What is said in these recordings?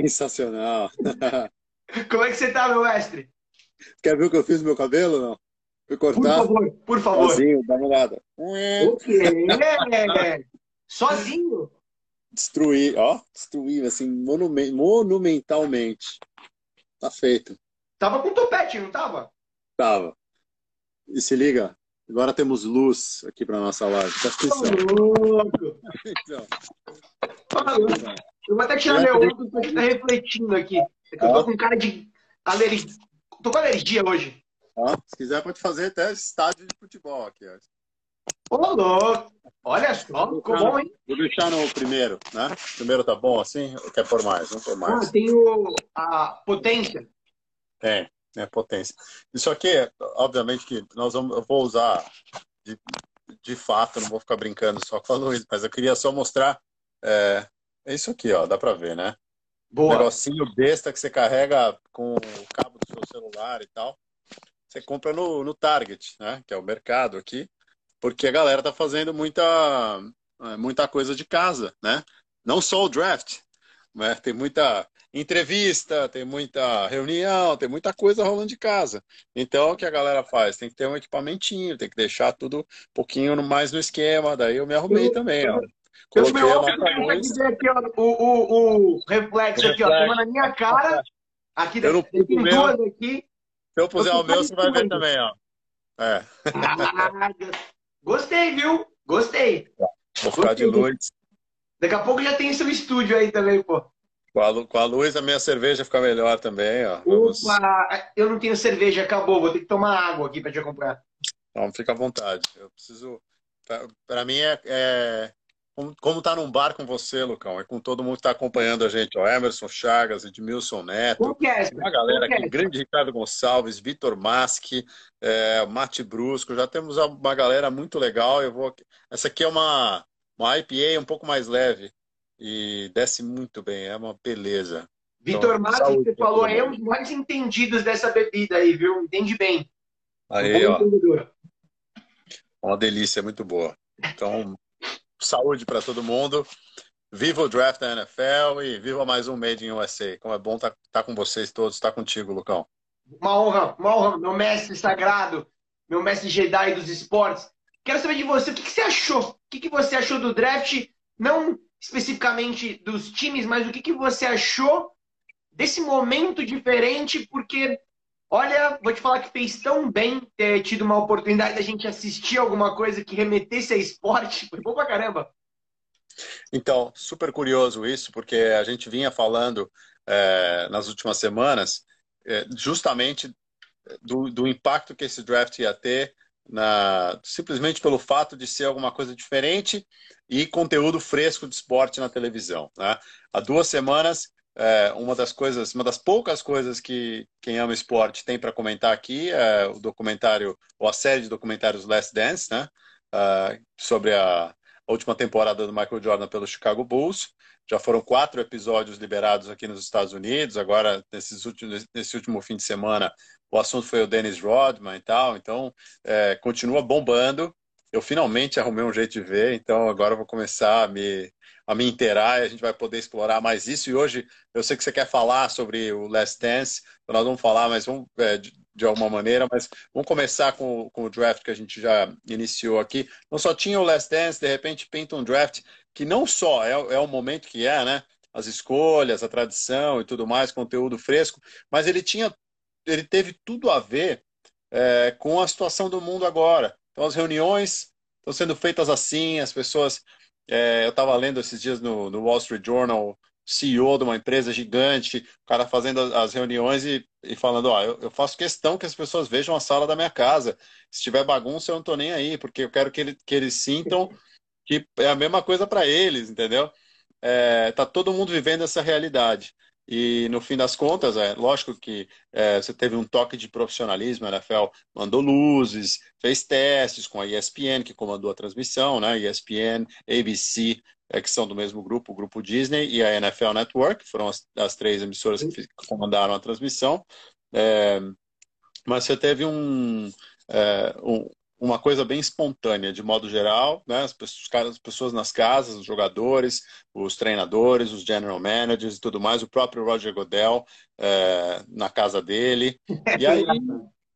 Sensacional. Como é que você tá, meu mestre? Quer ver o que eu fiz no meu cabelo, não? Fui cortar. Por favor, por favor. Sozinho, dá uma olhada. O quê? Sozinho? Destruir, ó, destruir, assim, monumen monumentalmente. Tá feito. Tava com topete, não tava? Tava. E se liga, agora temos luz aqui pra nossa live. Presta atenção. louco! então. Eu vou até tirar meu óculos porque tá refletindo aqui. É que eu tô com cara de alergia. Tô com alergia hoje. Ó, se quiser, pode fazer até estádio de futebol aqui. Ó. Ô, louco! Olha só, ficou bom, hein? Vou deixar no primeiro, né? O primeiro tá bom assim? Ou quer por mais? Vamos por mais. Ah, tem o, a potência. Tem, é potência. Isso aqui, obviamente, que nós vamos, eu vou usar de, de fato, não vou ficar brincando só com a luz, mas eu queria só mostrar. É, é isso aqui, ó, dá pra ver, né? Boa. Um negocinho besta que você carrega com o cabo do seu celular e tal. Você compra no, no Target, né? Que é o mercado aqui porque a galera tá fazendo muita, é, muita coisa de casa, né? Não só o draft, né? tem muita entrevista, tem muita reunião, tem muita coisa rolando de casa. Então, o que a galera faz? Tem que ter um equipamentinho, tem que deixar tudo um pouquinho mais no esquema. Daí eu me arrumei também, ó. Coloquei meu, a dizer aqui, ó, o, o, o reflexo aqui, ó, na minha cara. Aqui, eu tem duas aqui. Se eu puser eu o meu, você vai ver também, ó. É. Ah, Gostei, viu? Gostei. Vou ficar de noite. Daqui a pouco já tem seu estúdio aí também, pô. Com a, com a luz, a minha cerveja fica melhor também, ó. Vamos... Opa, eu não tenho cerveja, acabou. Vou ter que tomar água aqui para te acompanhar. Não, fica à vontade. Eu preciso. Para mim é, é, como tá num bar com você, Lucão, é com todo mundo que está acompanhando a gente, ó, Emerson Chagas, Edmilson Neto, é uma galera aqui, é grande Ricardo Gonçalves, Vitor Maschi, é, Mate Brusco, já temos uma galera muito legal, eu vou... Essa aqui é uma, uma IPA um pouco mais leve e desce muito bem, é uma beleza. Vitor então, Maschi, você falou, é um dos mais entendidos dessa bebida aí, viu? Entende bem. Aí, ó. Uma delícia, muito boa. Então, saúde para todo mundo. Viva o draft da NFL e viva mais um Made in USA. Como é bom estar tá, tá com vocês todos, estar tá contigo, Lucão. Uma honra, uma honra, meu mestre sagrado, meu mestre Jedi dos esportes. Quero saber de você, o que, que você achou? O que, que você achou do draft? Não especificamente dos times, mas o que, que você achou desse momento diferente? Porque Olha, vou te falar que fez tão bem ter tido uma oportunidade da gente assistir alguma coisa que remetesse a esporte. Foi bom pra caramba. Então, super curioso isso, porque a gente vinha falando é, nas últimas semanas é, justamente do, do, impacto que esse draft ia ter, na, simplesmente pelo fato de ser alguma coisa diferente e conteúdo fresco de esporte na televisão. Né? Há duas semanas é, uma das coisas, uma das poucas coisas que quem ama esporte tem para comentar aqui é o documentário, ou a série de documentários Last Dance, né? Uh, sobre a, última temporada do Michael Jordan pelo Chicago Bulls. Já foram quatro episódios liberados aqui nos Estados Unidos. Agora, nesses últimos, nesse último fim de semana, o assunto foi o Dennis Rodman e tal. Então, é, continua bombando. Eu finalmente arrumei um jeito de ver, então agora vou começar a me a me inteirar e a gente vai poder explorar mais isso. E hoje eu sei que você quer falar sobre o Last Dance, então nós vamos falar, mas vamos é, de, de, alguma maneira, mas vamos começar com, com o draft que a gente já iniciou aqui. Não só tinha o Last Dance, de repente pinta um draft que não só é, é o momento que é, né? As escolhas, a tradição e tudo mais, conteúdo fresco, mas ele tinha, ele teve tudo a ver é, com a situação do mundo agora. Então as reuniões estão sendo feitas assim, as pessoas é, eu estava lendo esses dias no, no, Wall Street Journal, CEO de uma empresa gigante, o cara fazendo as reuniões e, e falando, ó, eu, eu, faço questão que as pessoas vejam a sala da minha casa. Se tiver bagunça, eu não estou nem aí, porque eu quero que, ele, que eles sintam que é a mesma coisa para eles, entendeu? É, tá todo mundo vivendo essa realidade. E no fim das contas, é lógico que é, você teve um toque de profissionalismo, a NFL mandou luzes, fez testes com a ESPN, que comandou a transmissão, né? ESPN, ABC, é, que são do mesmo grupo, o grupo Disney, e a NFL Network, foram as, as três emissoras que comandaram a transmissão. É, mas você teve um, é, um, uma coisa bem espontânea, de modo geral, né? As pessoas, as pessoas nas casas, os jogadores, os treinadores, os general managers e tudo mais, o próprio Roger Godel é, na casa dele. E aí,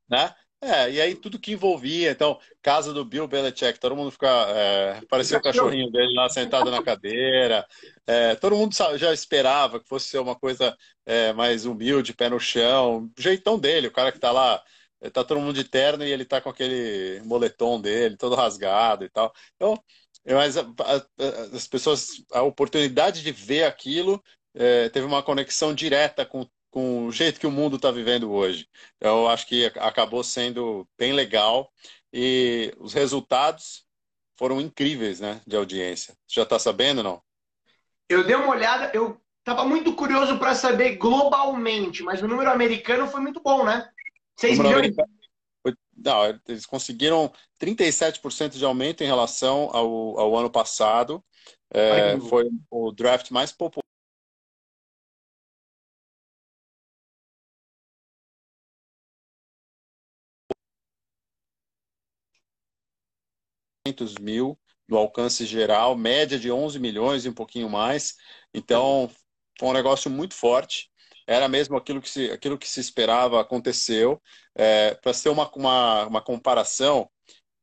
né? É, e aí tudo que envolvia, então, casa do Bill Belichick, todo mundo fica, é, parecia o cachorrinho dele lá sentado na cadeira, é, todo mundo já esperava que fosse ser uma coisa é, mais humilde, pé no chão, jeitão dele, o cara que tá lá tá todo mundo de terno e ele tá com aquele moletom dele, todo rasgado e tal. Então, mas a, a, as pessoas, a oportunidade de ver aquilo é, teve uma conexão direta com, com o jeito que o mundo está vivendo hoje. Então, eu acho que acabou sendo bem legal e os resultados foram incríveis, né, de audiência. Você já está sabendo, não? Eu dei uma olhada, eu estava muito curioso para saber globalmente, mas o número americano foi muito bom, né? 6 milhões? Não, eles conseguiram 37% de aumento em relação ao, ao ano passado. É, foi o draft mais popular. mil no alcance geral, média de 11 milhões e um pouquinho mais. Então, foi um negócio muito forte era mesmo aquilo que se, aquilo que se esperava aconteceu. É, Para ser uma, uma, uma comparação,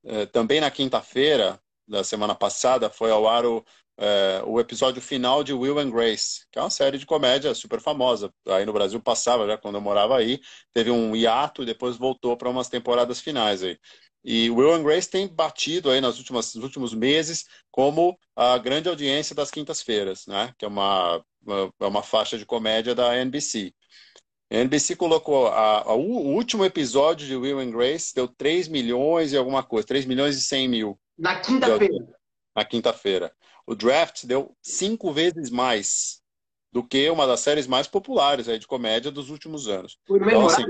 é, também na quinta-feira da semana passada foi ao ar o, é, o episódio final de Will and Grace, que é uma série de comédia super famosa. Aí no Brasil passava já quando eu morava aí, teve um hiato e depois voltou para umas temporadas finais aí. E Will and Grace tem batido aí nas últimas, nos últimos meses como a grande audiência das quintas-feiras, né? Que é uma, uma, é uma faixa de comédia da NBC. A NBC colocou a, a, o último episódio de Will and Grace deu 3 milhões e alguma coisa, 3 milhões e 100 mil. Na quinta-feira. Na quinta-feira. O draft deu cinco vezes mais do que uma das séries mais populares aí de comédia dos últimos anos. Por então, assim,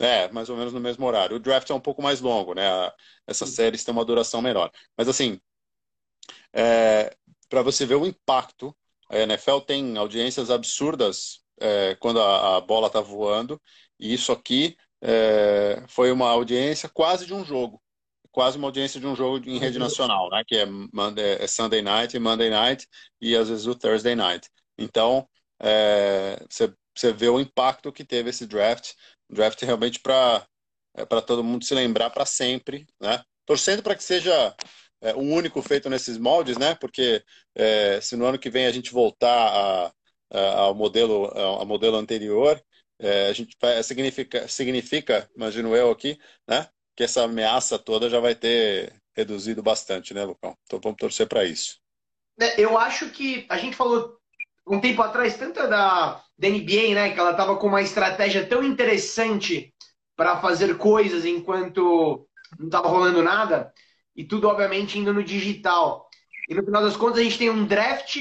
é, mais ou menos no mesmo horário. O draft é um pouco mais longo, né? Essas séries têm uma duração menor. Mas assim, é, para você ver o impacto, a NFL tem audiências absurdas é, quando a, a bola está voando, e isso aqui é, foi uma audiência quase de um jogo. Quase uma audiência de um jogo em rede nacional, né? Que é, Monday, é Sunday night, Monday night e às vezes o Thursday night. Então, é, você, você vê o impacto que teve esse draft draft realmente para é, todo mundo se lembrar para sempre, né? Torcendo para que seja é, o único feito nesses moldes, né? Porque é, se no ano que vem a gente voltar a, a, ao modelo ao modelo anterior, é, a gente significa significa, imagino eu aqui, né? Que essa ameaça toda já vai ter reduzido bastante, né, Lucão? Então vamos torcer para isso. É, eu acho que a gente falou um tempo atrás, tanto da, da NBA, né, que ela estava com uma estratégia tão interessante para fazer coisas enquanto não estava rolando nada, e tudo, obviamente, indo no digital. E no final das contas, a gente tem um draft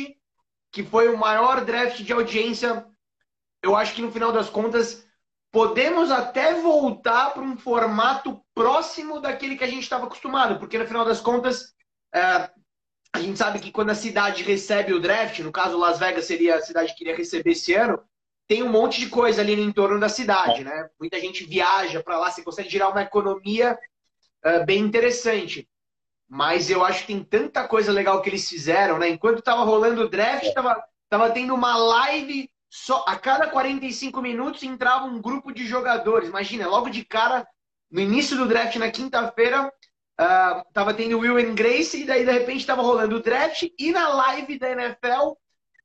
que foi o maior draft de audiência. Eu acho que no final das contas, podemos até voltar para um formato próximo daquele que a gente estava acostumado, porque no final das contas, é, a gente sabe que quando a cidade recebe o draft, no caso Las Vegas seria a cidade que iria receber esse ano, tem um monte de coisa ali no entorno da cidade, né? Muita gente viaja para lá, você consegue gerar uma economia uh, bem interessante. Mas eu acho que tem tanta coisa legal que eles fizeram, né? Enquanto estava rolando o draft, estava tava tendo uma live só a cada 45 minutos entrava um grupo de jogadores. Imagina, logo de cara, no início do draft na quinta-feira, Uh, tava tendo Will and Grace, e daí de repente tava rolando o draft, e na live da NFL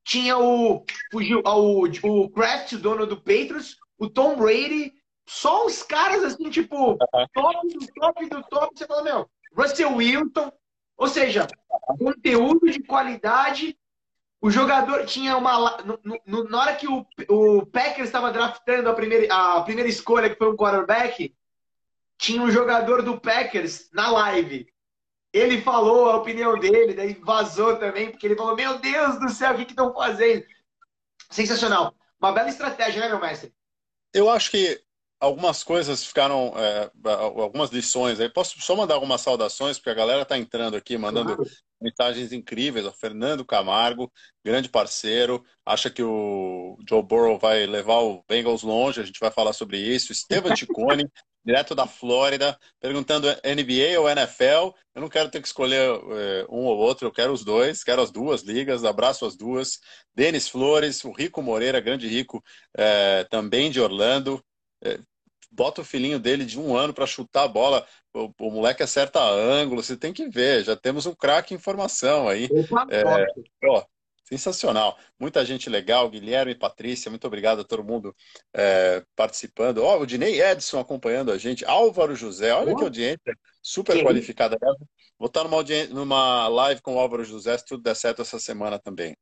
tinha o, o, o, Kraft, o dono do Patriots, o Tom Brady, só os caras assim, tipo, top do top do top, você fala, meu, Russell Wilson, ou seja, conteúdo de qualidade. O jogador tinha uma. No, no, na hora que o, o Packers estava draftando a primeira, a primeira escolha, que foi um quarterback, tinha um jogador do Packers na live. Ele falou a opinião dele, daí vazou também, porque ele falou: Meu Deus do céu, o que estão fazendo? Sensacional. Uma bela estratégia, né, meu mestre? Eu acho que algumas coisas ficaram, é, algumas lições aí. Posso só mandar algumas saudações, porque a galera está entrando aqui, mandando claro. mensagens incríveis. O Fernando Camargo, grande parceiro, acha que o Joe Burrow vai levar o Bengals longe, a gente vai falar sobre isso. Estevam Ticone, direto da Flórida, perguntando NBA ou NFL. Eu não quero ter que escolher é, um ou outro, eu quero os dois, quero as duas ligas, abraço as duas. Denis Flores, o Rico Moreira, grande Rico, é, também de Orlando. É, bota o filhinho dele de um ano para chutar a bola. O, o, moleque acerta ângulo, você tem que ver. Já temos um craque em formação aí. É, ó, sensacional. Muita gente legal, Guilherme e Patrícia, muito obrigado a todo mundo é, participando. Ó, o Dinei Edson acompanhando a gente, Álvaro José, olha que audiência super qualificada. Vou estar numa, numa live com o Álvaro José, se tudo der certo essa semana também.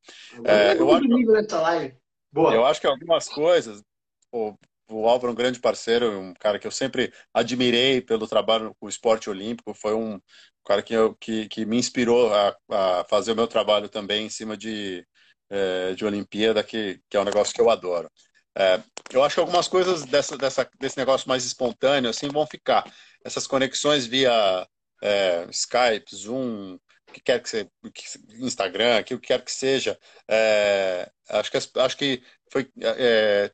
É, eu, acho, nessa live. Boa. eu acho que algumas coisas, pô, o Álvaro é um grande parceiro, um cara que eu sempre admirei pelo trabalho com o esporte olímpico, foi um cara que, eu, que, que me inspirou a, a fazer o meu trabalho também em cima de, é, de Olimpíada, que, que é um negócio que eu adoro. É, eu acho que algumas coisas dessa, dessa, desse negócio mais espontâneo assim vão ficar. Essas conexões via é, Skype, Zoom, que quer que seja, Instagram, o que quer que seja, é, acho que acho que foi é,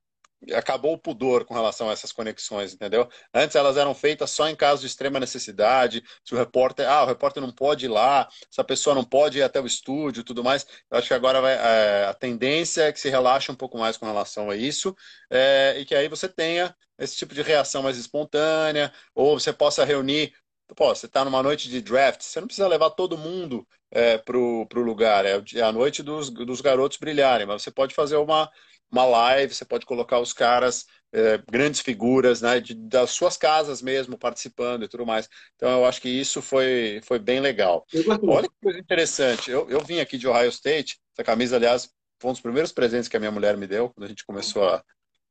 acabou o pudor com relação a essas conexões, entendeu? Antes elas eram feitas só em caso de extrema necessidade, se o repórter, ah, o repórter não pode ir lá, se a pessoa não pode ir até o estúdio, tudo mais. Eu acho que agora vai, é, a tendência é que se relaxe um pouco mais com relação a isso é, e que aí você tenha esse tipo de reação mais espontânea, ou você possa reunir Pô, você está numa noite de draft, você não precisa levar todo mundo é, para o lugar, é a noite dos, dos garotos brilharem, mas você pode fazer uma, uma live, você pode colocar os caras, é, grandes figuras, né, de, das suas casas mesmo, participando e tudo mais. Então, eu acho que isso foi, foi bem legal. Olha que coisa interessante. Eu, eu vim aqui de Ohio State, essa camisa, aliás, foi um dos primeiros presentes que a minha mulher me deu, quando a gente começou a,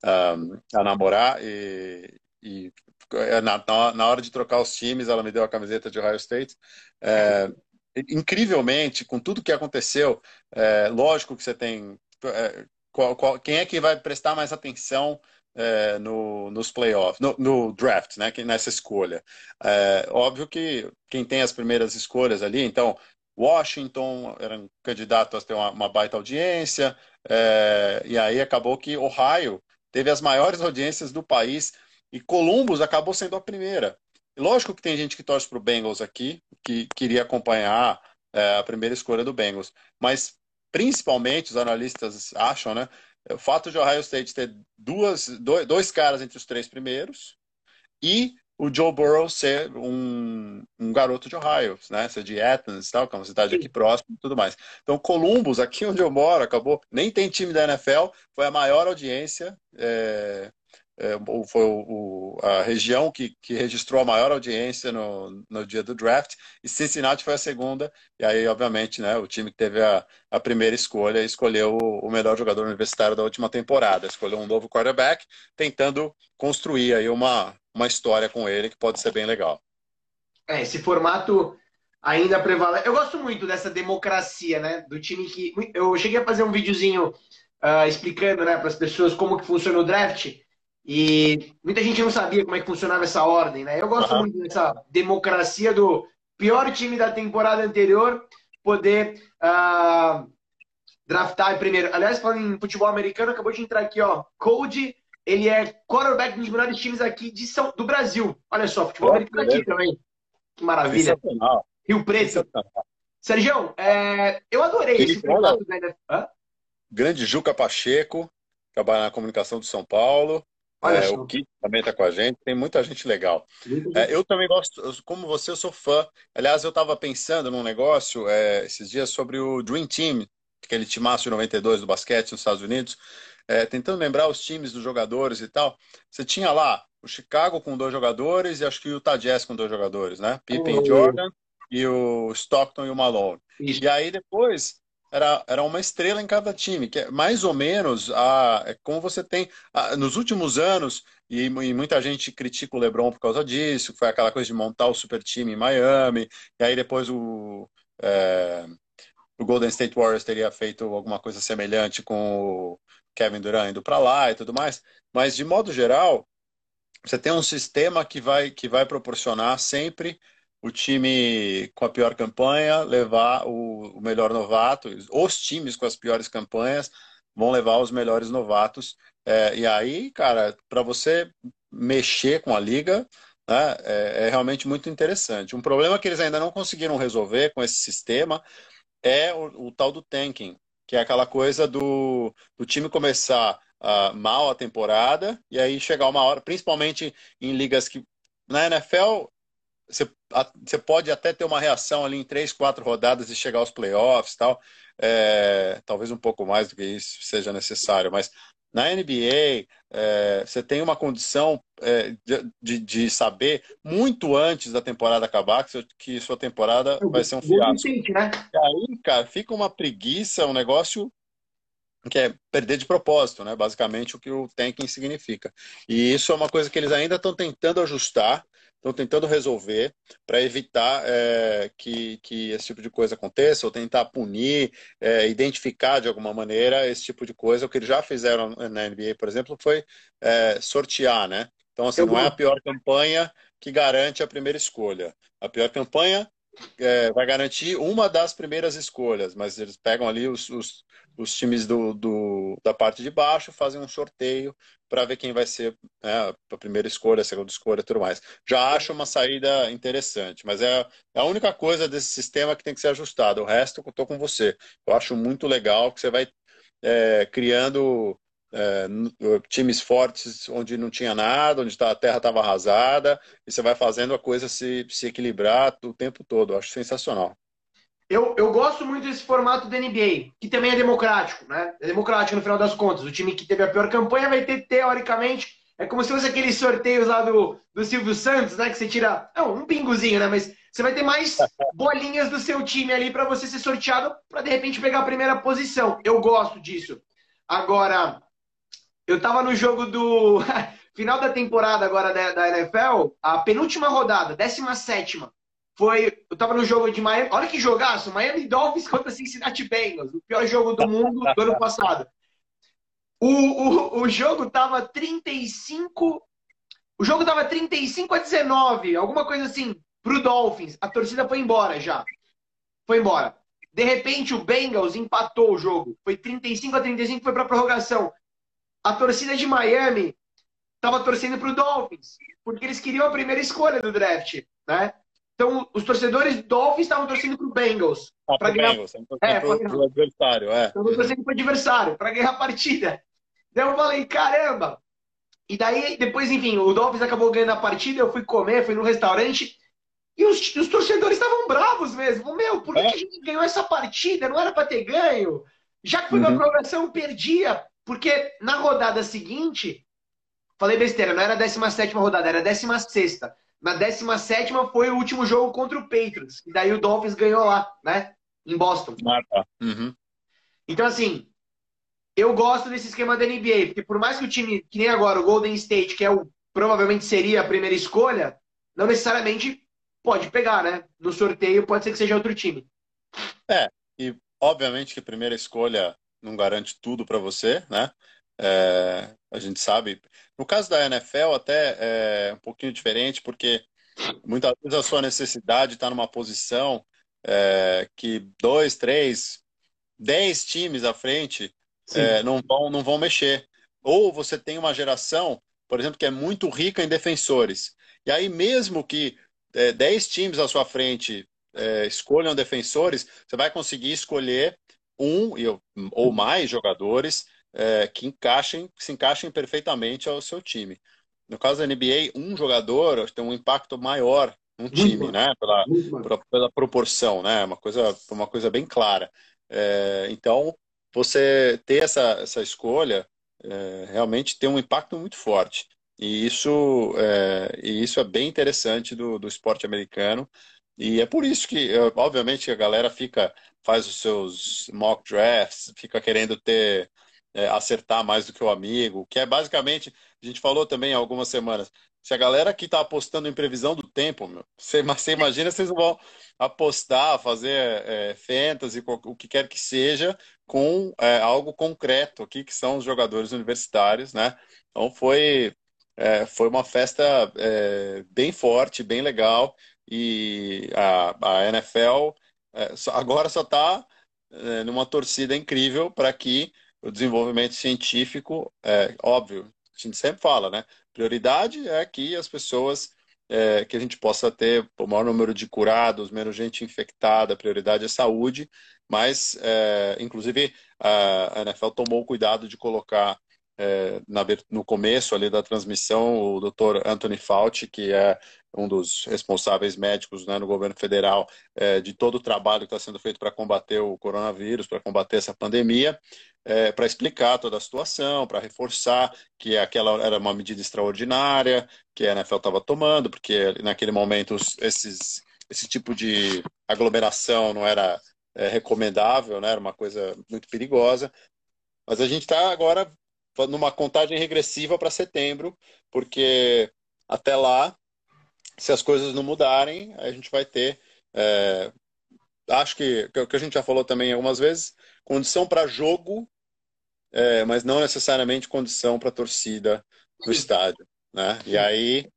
a, a namorar, e, e é, na, na, hora de trocar os times, ela me deu a camiseta de Ohio State. É, incrivelmente, com tudo que aconteceu, é, lógico que você tem é, qual, qual, quem é que vai prestar mais atenção é, no, nos playoffs, no, no, draft, né, nessa escolha. É, óbvio que quem tem as primeiras escolhas ali, então, Washington era um candidato a ter uma, uma baita audiência, é, e aí acabou que Ohio teve as maiores audiências do país, e Columbus acabou sendo a primeira. lógico que tem gente que torce para o Bengals aqui, que queria acompanhar a primeira escolha do Bengals, mas principalmente os analistas acham, né? O fato de Ohio State ter duas, dois, dois caras entre os três primeiros e o Joe Burrow ser um, um garoto de Ohio, né? Ser de Athens, tal, que é uma cidade aqui próxima e tudo mais. Então, Columbus, aqui onde eu moro, acabou, nem tem time da NFL, foi a maior audiência é, é, foi o, a região que, que, registrou a maior audiência no, no dia do draft, e Cincinnati foi a segunda, e aí, obviamente, né, o time que teve a, a primeira escolha escolheu o, o, melhor jogador universitário da última temporada, escolheu um novo quarterback, tentando construir aí uma, uma história com ele que pode ser bem legal. É, esse formato ainda prevalece. Eu gosto muito dessa democracia, né, do time que... Eu cheguei a fazer um videozinho uh, explicando, né, para as pessoas como que funciona o draft, e muita gente não sabia como é que funcionava essa ordem, né? Eu gosto uhum. muito dessa democracia do pior time da temporada anterior poder uh, draftar primeiro. Aliás, falando em futebol americano, acabou de entrar aqui, ó. Cody, ele é quarterback dos melhores times aqui de São, do Brasil. Olha só, futebol americano aqui também. Que maravilha. Rio Preto. Sérgio, é, eu adorei Ele esse da Grande Juca Pacheco, trabalha na comunicação de São Paulo. É, o Kit também está com a gente, tem muita gente legal. É, eu também gosto, como você, eu sou fã. Aliás, eu estava pensando num negócio é, esses dias sobre o Dream Team, aquele timaço de 92 do basquete nos Estados Unidos, é, tentando lembrar os times dos jogadores e tal. Você tinha lá o Chicago com dois jogadores e acho que o Utah Jazz com dois jogadores, né? Pippen oh. e Jordan e o Stockton e o Malone. Isso. E aí depois era, era uma estrela em cada time, que é mais ou menos a, é como você tem a, nos últimos anos, e, e, muita gente critica o LeBron por causa disso, foi aquela coisa de montar o super time em Miami, e aí depois o, é, o Golden State Warriors teria feito alguma coisa semelhante com o Kevin Durant indo para lá e tudo mais, mas de modo geral, você tem um sistema que vai, que vai proporcionar sempre o time com a pior campanha levar o, o, melhor novato, os times com as piores campanhas vão levar os melhores novatos. É, e aí, cara, para você mexer com a liga, né, é, é, realmente muito interessante. Um problema que eles ainda não conseguiram resolver com esse sistema é o, o tal do tanking, que é aquela coisa do, do time começar uh, mal a temporada e aí chegar uma hora, principalmente em ligas que na NFL você, você pode até ter uma reação ali em três, quatro rodadas e chegar aos playoffs tal. É, talvez um pouco mais do que isso seja necessário, mas na NBA, é, você tem uma condição é, de, de, saber muito antes da temporada acabar que, que sua temporada vai ser um fiasco. Né? E aí, cara, fica uma preguiça, um negócio que é perder de propósito, né? Basicamente o que o tanking significa. E isso é uma coisa que eles ainda estão tentando ajustar estão tentando resolver para evitar é, que, que esse tipo de coisa aconteça, ou tentar punir, é, identificar de alguma maneira esse tipo de coisa. O que eles já fizeram na NBA, por exemplo, foi é, sortear, né? Então, assim, não é a pior campanha que garante a primeira escolha. A pior campanha é, vai garantir uma das primeiras escolhas, mas eles pegam ali os, os, os times do, do, da parte de baixo, fazem um sorteio para ver quem vai ser né, a primeira escolha, a segunda escolha e tudo mais. Já acho uma saída interessante, mas é, é a única coisa desse sistema que tem que ser ajustado. O resto, eu estou com você. Eu acho muito legal que você vai é, criando é, times fortes onde não tinha nada, onde tá, a terra estava arrasada, e você vai fazendo a coisa se, se equilibrar o tempo todo. Eu acho sensacional. Eu, eu gosto muito desse formato da NBA, que também é democrático, né? É democrático no final das contas. O time que teve a pior campanha vai ter, teoricamente, é como se fosse aqueles sorteios lá do, do Silvio Santos, né? Que você tira. Não, um pingozinho, né? Mas você vai ter mais bolinhas do seu time ali para você ser sorteado para de repente pegar a primeira posição. Eu gosto disso. Agora, eu tava no jogo do final da temporada agora da, da NFL, a penúltima rodada, 17 foi. Eu tava no jogo de Miami. Olha que jogaço! Miami Dolphins contra Cincinnati Bengals, o pior jogo do mundo do ano passado. O, o, o jogo tava 35. O jogo tava 35 a 19, alguma coisa assim, pro Dolphins. A torcida foi embora já. Foi embora. De repente, o Bengals empatou o jogo. Foi 35 a 35, foi pra prorrogação. A torcida de Miami tava torcendo pro Dolphins, porque eles queriam a primeira escolha do draft, né? Então, os torcedores do Dolphins estavam torcendo pro Bengals. Ah, para ganhar... Bengals, é, pro, pro adversário, é. Estavam torcendo pro adversário, para ganhar a partida. Daí eu falei, caramba! E daí, depois, enfim, o Dolphins acabou ganhando a partida, eu fui comer, fui no restaurante, e os, os torcedores estavam bravos mesmo. Meu, por que, é? a gente ganhou essa partida? Não era para ter ganho? Já que foi uhum. uma prorrogação, perdia. Porque na rodada seguinte, falei besteira, não era a 17 rodada, era a 16. Na 17 foi o último jogo contra o Patriots. E daí o Dolphins ganhou lá, né? Em Boston. Ah, tá. Uhum. Então, assim, eu gosto desse esquema da NBA, porque por mais que o time, que nem agora, o Golden State, que é o provavelmente seria a primeira escolha, não necessariamente pode pegar, né? No sorteio pode ser que seja outro time. É, e obviamente que a primeira escolha não garante tudo para você, né? É, a gente sabe. No caso da NFL, até é um pouquinho diferente, porque muitas vezes a sua necessidade está numa posição é, que dois, três, dez times à frente é, não, vão, não vão mexer. Ou você tem uma geração, por exemplo, que é muito rica em defensores. E aí, mesmo que é, dez times à sua frente é, escolham defensores, você vai conseguir escolher um ou mais jogadores é, que encaixem, se encaixem perfeitamente ao seu time. No caso da NBA, um jogador tem um impacto maior num time, né? Pela, pela, pela, proporção, né? Uma coisa, uma coisa bem clara. É, então, você ter essa, essa escolha é, realmente tem um impacto muito forte. E isso é, e isso é bem interessante do, do esporte americano. E é por isso que, obviamente, a galera fica, faz os seus mock drafts, fica querendo ter é, acertar mais do que o amigo, que é basicamente, a gente falou também há algumas semanas, se a galera que está apostando em previsão do tempo, você, você imagina vocês vão apostar, fazer é, fantasy, o que quer que seja, com é, algo concreto aqui, que são os jogadores universitários, né? Então foi, é, foi uma festa bem forte, bem legal, e a, a NFL é, agora só está é, numa torcida incrível para que o desenvolvimento científico, é óbvio, a gente sempre fala, né? Prioridade é que as pessoas é, que a gente possa ter o maior número de curados, menos gente infectada, a prioridade é saúde, mas, é, inclusive, a NFL tomou o cuidado de colocar é, na, no começo ali da transmissão o Dr. Anthony Fauci, que é um dos responsáveis médicos né, no governo federal é, de todo o trabalho que está sendo feito para combater o coronavírus, para combater essa pandemia, é, para explicar toda a situação, para reforçar que aquela era uma medida extraordinária que a NFL estava tomando, porque naquele momento esses, esse tipo de aglomeração não era é, recomendável, né? era uma coisa muito perigosa. Mas a gente está agora numa contagem regressiva para setembro, porque até lá, se as coisas não mudarem, a gente vai ter. É, acho que, que a gente já falou também algumas vezes, condição para jogo é, mas não necessariamente condição para torcida no estádio. Né? E aí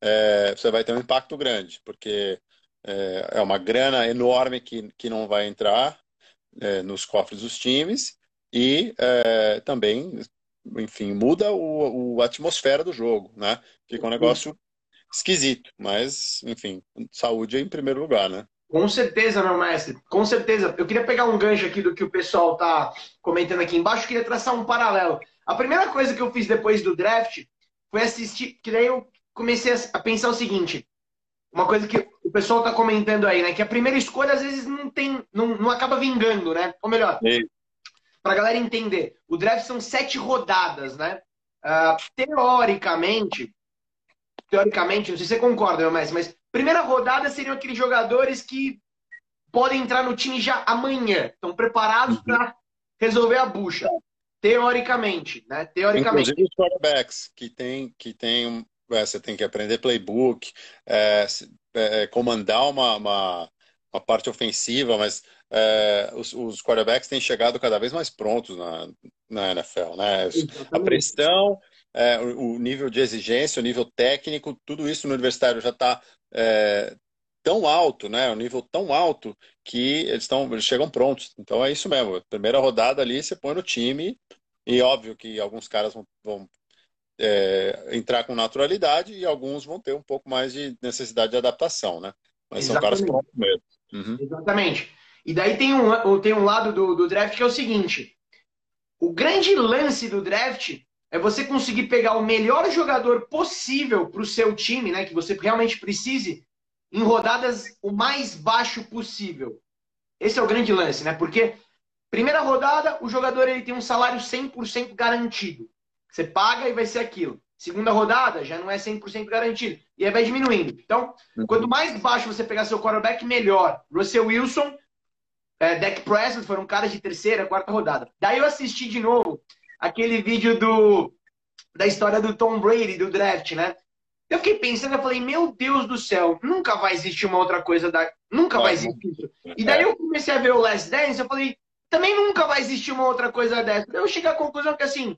é, você vai ter um impacto grande, porque é, é, uma grana enorme que, que não vai entrar é, nos cofres dos times e é, também, enfim, muda o, o, a atmosfera do jogo, né? Fica um negócio esquisito, mas, enfim, saúde é em primeiro lugar, né? Com certeza, meu mestre. Com certeza. Eu queria pegar um gancho aqui do que o pessoal tá comentando aqui embaixo. Eu queria traçar um paralelo. A primeira coisa que eu fiz depois do draft foi assistir. Que daí eu comecei a pensar o seguinte: uma coisa que o pessoal tá comentando aí, né? Que a primeira escolha às vezes não tem, não, não acaba vingando, né? Ou melhor, para a galera entender, o draft são sete rodadas, né? Uh, teoricamente, teoricamente, não sei se você concorda, meu mestre, mas Primeira rodada seriam aqueles jogadores que podem entrar no time já amanhã. Estão preparados uhum. para resolver a bucha. Teoricamente, né? Teoricamente. Inclusive os quarterbacks, que tem, que tem é, você tem que aprender playbook, é, é, comandar uma, uma, uma, parte ofensiva, mas é, os, os, quarterbacks têm chegado cada vez mais prontos na, na NFL, né? A pressão, é, o, o nível de exigência, o nível técnico, tudo isso no universitário já está é, tão alto, né? Um nível tão alto que eles estão, eles chegam prontos. Então é isso mesmo. Primeira rodada ali você põe no time e óbvio que alguns caras vão, vão é, entrar com naturalidade e alguns vão ter um pouco mais de necessidade de adaptação, né? Mas Exatamente. são caras prontos mesmo. Uhum. Exatamente. E daí tem um, tem um lado do, do draft que é o seguinte: o grande lance do draft é você conseguir pegar o melhor jogador possível para o seu time, né? Que você realmente precise, em rodadas o mais baixo possível. Esse é o grande lance, né? Porque primeira rodada, o jogador ele tem um salário 100% garantido. Você paga e vai ser aquilo. Segunda rodada, já não é 100% garantido. E aí vai diminuindo. Então, uhum. quanto mais baixo você pegar seu quarterback, melhor. Russell Wilson, é, Dak Prescott foram caras de terceira, quarta rodada. Daí eu assisti de novo aquele vídeo do, da história do Tom Brady, do draft, né? Eu fiquei pensando, eu falei, meu Deus do céu, nunca vai existir uma outra coisa da. Nunca vai existir isso. E daí eu comecei a ver o Last Dance, eu falei, também nunca vai existir uma outra coisa dessa. Eu cheguei à conclusão que assim,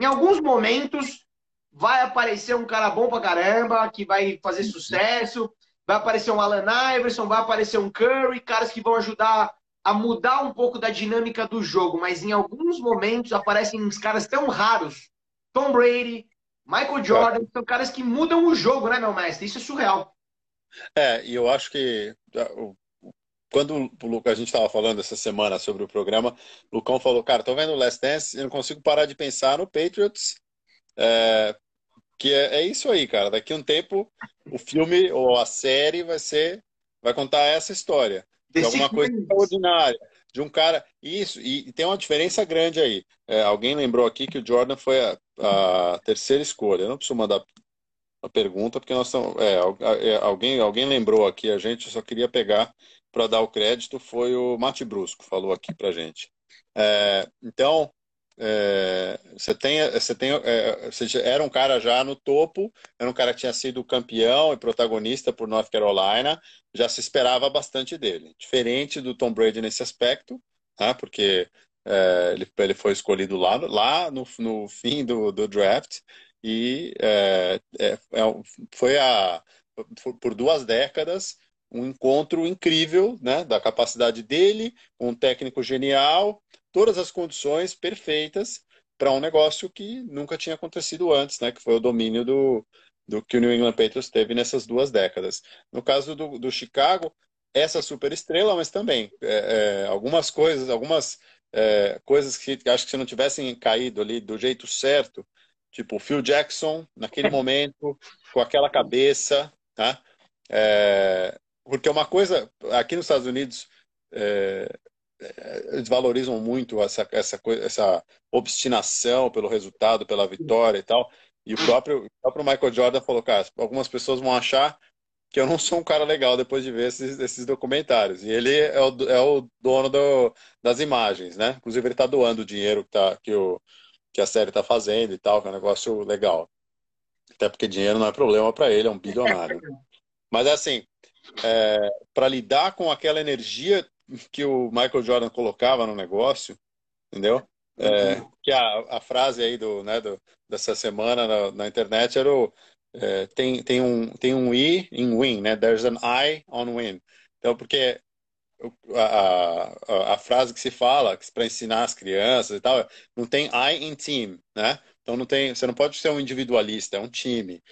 em alguns momentos vai aparecer um cara bom pra caramba, que vai fazer sucesso, vai aparecer um Alan Iverson, vai aparecer um Curry, caras que vão ajudar a mudar um pouco da dinâmica do jogo, mas em alguns momentos aparecem uns caras tão raros. Tom Brady, Michael Jordan, é. são caras que mudam o jogo, né, meu mestre? Isso é surreal. É, e eu acho que quando o Lucas, a gente estava falando essa semana sobre o programa, o Lucão falou, cara, tô vendo o Last Dance e não consigo parar de pensar no Patriots, é, que é, é, isso aí, cara. Daqui a um tempo, o filme ou a série vai ser, vai contar essa história de alguma coisa extraordinária. De um cara. Isso, e, e tem uma diferença grande aí. É, alguém lembrou aqui que o Jordan foi a, a terceira escolha. Eu não preciso mandar a pergunta, porque nós estamos. É, é, alguém, alguém lembrou aqui, a gente só queria pegar para dar o crédito, foi o Mate Brusco, falou aqui para gente. É, então, é, você tem, você tem, é, você era um cara já no topo, era um cara que tinha sido campeão e protagonista por North Carolina, já se esperava bastante dele. Diferente do Tom Brady nesse aspecto, tá? porque é, ele, ele foi escolhido lá, lá no, no fim do, do draft e é, é, é foi a, por duas décadas um encontro incrível né, da capacidade dele, um técnico genial, todas as condições perfeitas para um negócio que nunca tinha acontecido antes, né? Que foi o domínio do, do que o New England Patriots teve nessas duas décadas. No caso do, do Chicago, essa super estrela, mas também é, é, algumas coisas, algumas é, coisas que acho que se não tivessem caído ali do jeito certo, tipo o Phil Jackson, naquele momento, com aquela cabeça, tá? É, porque uma coisa, aqui nos Estados Unidos, é, é, eles valorizam muito essa, essa, essa obstinação pelo resultado, pela vitória e tal. E o próprio, o próprio Michael Jordan falou, cara, algumas pessoas vão achar que eu não sou um cara legal depois de ver esses, esses documentários. E ele é o, é o dono do, das imagens, né? Inclusive ele está doando o dinheiro que, tá, que, o, que a série está fazendo e tal, que é um negócio legal. Até porque dinheiro não é problema para ele, é um bilionário. Mas assim, é, para lidar com aquela energia que o Michael Jordan colocava no negócio, entendeu? É, que a, a frase aí do, né, do, dessa semana na, na internet era o é, tem, tem, um, tem um I em win, né? There's an I on win. Então, porque a, a, a frase que se fala para ensinar as crianças e tal, não tem I in team, né? Então não tem, você não pode ser um individualista, é um time.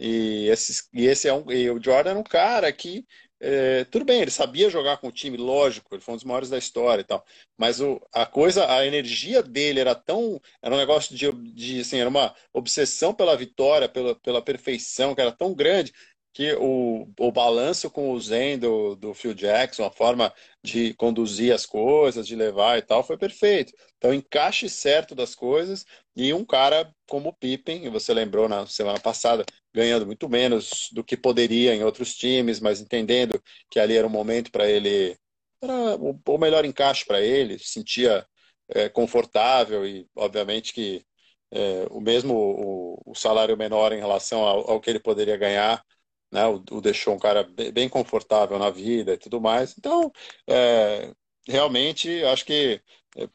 E, esses, e esse é um, e o Jordan é um cara que é, tudo bem, ele sabia jogar com o time, lógico, ele foi um dos maiores da história e tal. Mas o, a coisa, a energia dele era tão. Era um negócio de, de assim, era uma obsessão pela vitória, pela, pela perfeição, que era tão grande que o, o balanço com o Zen do, do Phil Jackson, a forma de conduzir as coisas, de levar e tal, foi perfeito. Então, encaixe certo das coisas e um cara como o Pippen, e você lembrou na semana passada, ganhando muito menos do que poderia em outros times, mas entendendo que ali era um momento para ele, era o melhor encaixe para ele, se sentia é, confortável e, obviamente, que é, o mesmo o, o, salário menor em relação ao, ao que ele poderia ganhar né? O, o deixou um cara bem confortável na vida e tudo mais. Então, é, realmente, acho que é,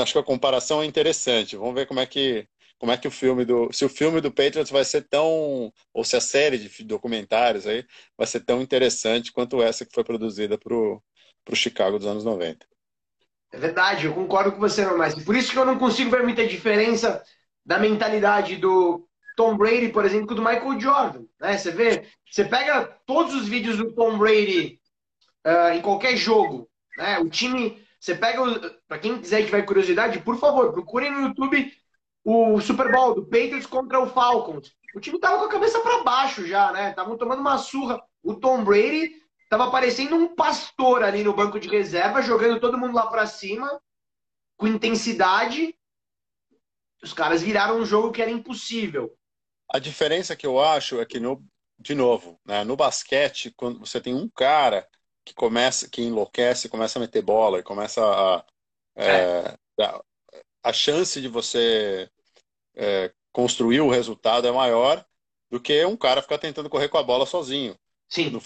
acho que a comparação é interessante. Vamos ver como é que como é que o filme do se o filme do Patriots vai ser tão ou se a série de documentários aí vai ser tão interessante quanto essa que foi produzida para o Chicago dos anos 90. É verdade, eu concordo com você, mas por isso que eu não consigo ver muita diferença da mentalidade do Tom Brady, por exemplo, do Michael Jordan. Né? Você vê, você pega todos os vídeos do Tom Brady uh, em qualquer jogo, né? O time, você pega, para quem quiser tiver curiosidade, por favor, procurem no YouTube o Super Bowl do Patriots contra o Falcons. O time tava com a cabeça para baixo já, né? Estavam tomando uma surra. O Tom Brady tava parecendo um pastor ali no banco de reserva, jogando todo mundo lá para cima, com intensidade. Os caras viraram um jogo que era impossível. A diferença que eu acho é que, no, de novo, né, no basquete, quando você tem um cara que começa, que enlouquece, começa a meter bola e começa a. É, a, a chance de você é, construir o resultado é maior do que um cara ficar tentando correr com a bola sozinho. Sim. No,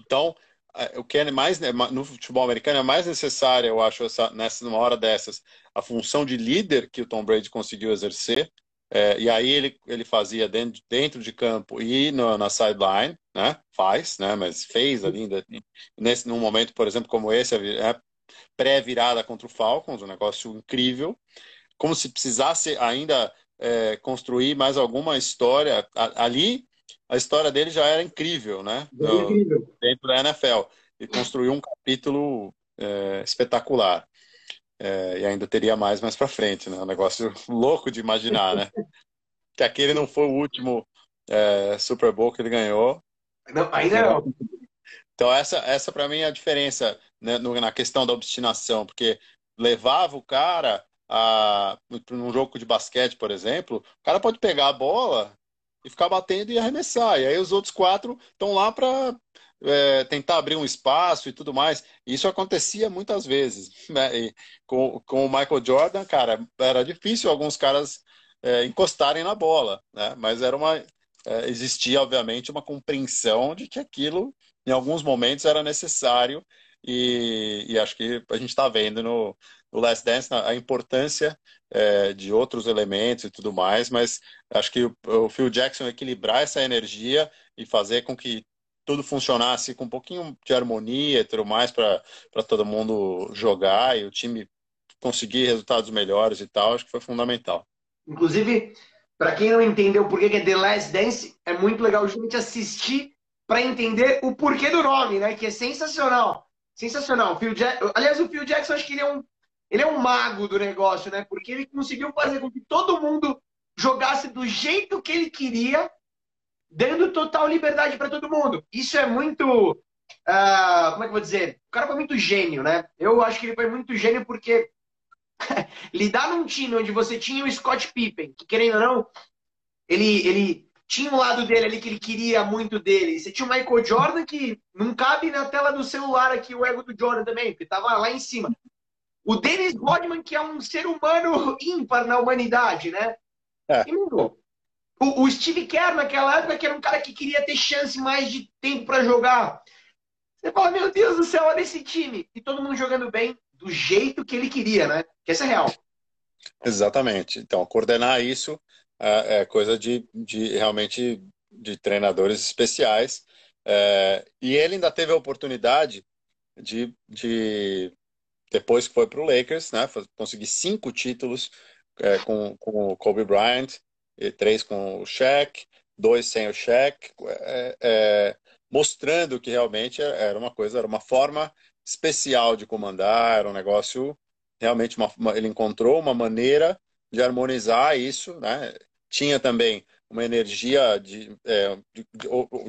então, é, o que é mais né, no futebol americano é mais necessário, eu acho, essa, nessa numa hora dessas, a função de líder que o Tom Brady conseguiu exercer é, e aí ele, ele fazia dentro, dentro de campo e no, na sideline, né? Faz, né? Mas fez ali nesse num momento, por exemplo, como esse, é pré-virada contra o Falcons, um negócio incrível. Como se precisasse ainda é, construir mais alguma história ali. A história dele já era incrível, né? No, incrível. Dentro da NFL. E construiu um capítulo é, espetacular. É, e ainda teria mais mais para frente, né? Um negócio louco de imaginar, né? que aquele não foi o último é, Super Bowl que ele ganhou. Não, ainda não. Então essa, essa para mim é a diferença né, no, na questão da obstinação, porque levava o cara num jogo de basquete, por exemplo, o cara pode pegar a bola e ficar batendo e arremessar, e aí os outros quatro estão lá para é, tentar abrir um espaço e tudo mais. Isso acontecia muitas vezes. Né? Com, com o Michael Jordan, cara, era difícil alguns caras é, encostarem na bola, né? mas era uma, é, existia, obviamente, uma compreensão de que aquilo, em alguns momentos, era necessário. E, e acho que a gente está vendo no, no Last Dance a importância é, de outros elementos e tudo mais, mas acho que o, o Phil Jackson equilibrar essa energia e fazer com que tudo funcionasse com um pouquinho de harmonia e tudo mais para todo mundo jogar e o time conseguir resultados melhores e tal, acho que foi fundamental. Inclusive, para quem não entendeu por que é The Last Dance, é muito legal justamente assistir para entender o porquê do nome, né? Que é sensacional. Sensacional. Phil Jack... Aliás, o Phil Jackson acho que ele é um ele é um mago do negócio, né? Porque ele conseguiu fazer com que todo mundo jogasse do jeito que ele queria, dando total liberdade para todo mundo. Isso é muito. Uh, como é que eu vou dizer? O cara foi muito gênio, né? Eu acho que ele foi muito gênio porque lidar num time onde você tinha o Scott Pippen, que querendo ou não, ele, ele tinha um lado dele ali que ele queria muito dele. Você tinha o Michael Jordan que não cabe na tela do celular aqui o ego do Jordan também, porque tava lá em cima. O Dennis Rodman, que é um ser humano ímpar na humanidade, né? É. E O, o, Steve Kerr, naquela época, que era um cara que queria ter chance mais de tempo para jogar. Você fala, meu Deus do céu, olha esse time. E todo mundo jogando bem do jeito que ele queria, né? Que essa é real. Exatamente. Então, coordenar isso é, é coisa de, de realmente de treinadores especiais. É, e ele ainda teve a oportunidade de, de depois que foi para o Lakers, né, conseguir cinco títulos é, com, com o Kobe Bryant, três com o Shaq, dois sem o Shaq, é, é, mostrando que realmente era uma coisa, era uma forma especial de comandar, era um negócio realmente uma, uma, ele encontrou uma maneira de harmonizar isso, né? Tinha também uma energia de, é, de,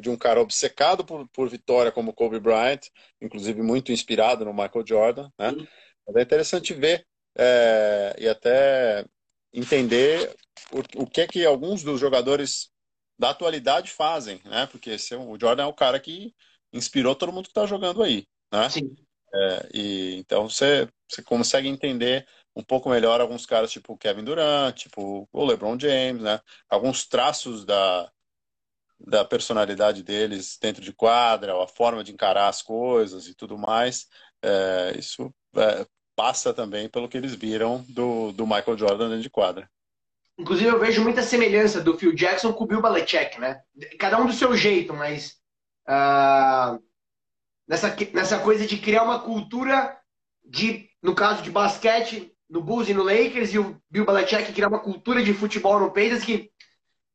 de, um cara obcecado por, por vitória como Kobe Bryant, inclusive muito inspirado no Michael Jordan, né? Mas é interessante ver é, e até entender o, o que é que alguns dos jogadores da atualidade fazem, né? Porque esse, é o Jordan é o cara que inspirou todo mundo que está jogando aí, né? Sim. É, e então você, você consegue entender um pouco melhor alguns caras tipo Kevin Durant, tipo o LeBron James, né? Alguns traços da, da personalidade deles dentro de quadra, a forma de encarar as coisas e tudo mais. É, isso é, passa também pelo que eles viram do, do Michael Jordan dentro de quadra. Inclusive, eu vejo muita semelhança do Phil Jackson com o Bill Belichick, né? Cada um do seu jeito, mas uh, nessa, nessa coisa de criar uma cultura de, no caso de basquete, no Bulls e no Lakers, e o Bill Belichick criar uma cultura de futebol no Patriots que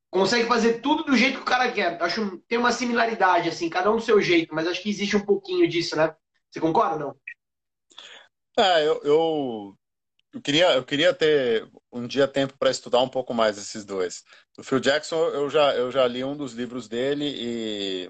consegue fazer tudo do jeito que o cara quer. Acho tem uma similaridade, assim, cada um do seu jeito, mas acho que existe um pouquinho disso, né? Você concorda ou não? É, eu, eu, eu, queria, eu queria ter um dia tempo para estudar um pouco mais esses dois. O Phil Jackson, eu já, eu já li um dos livros dele e,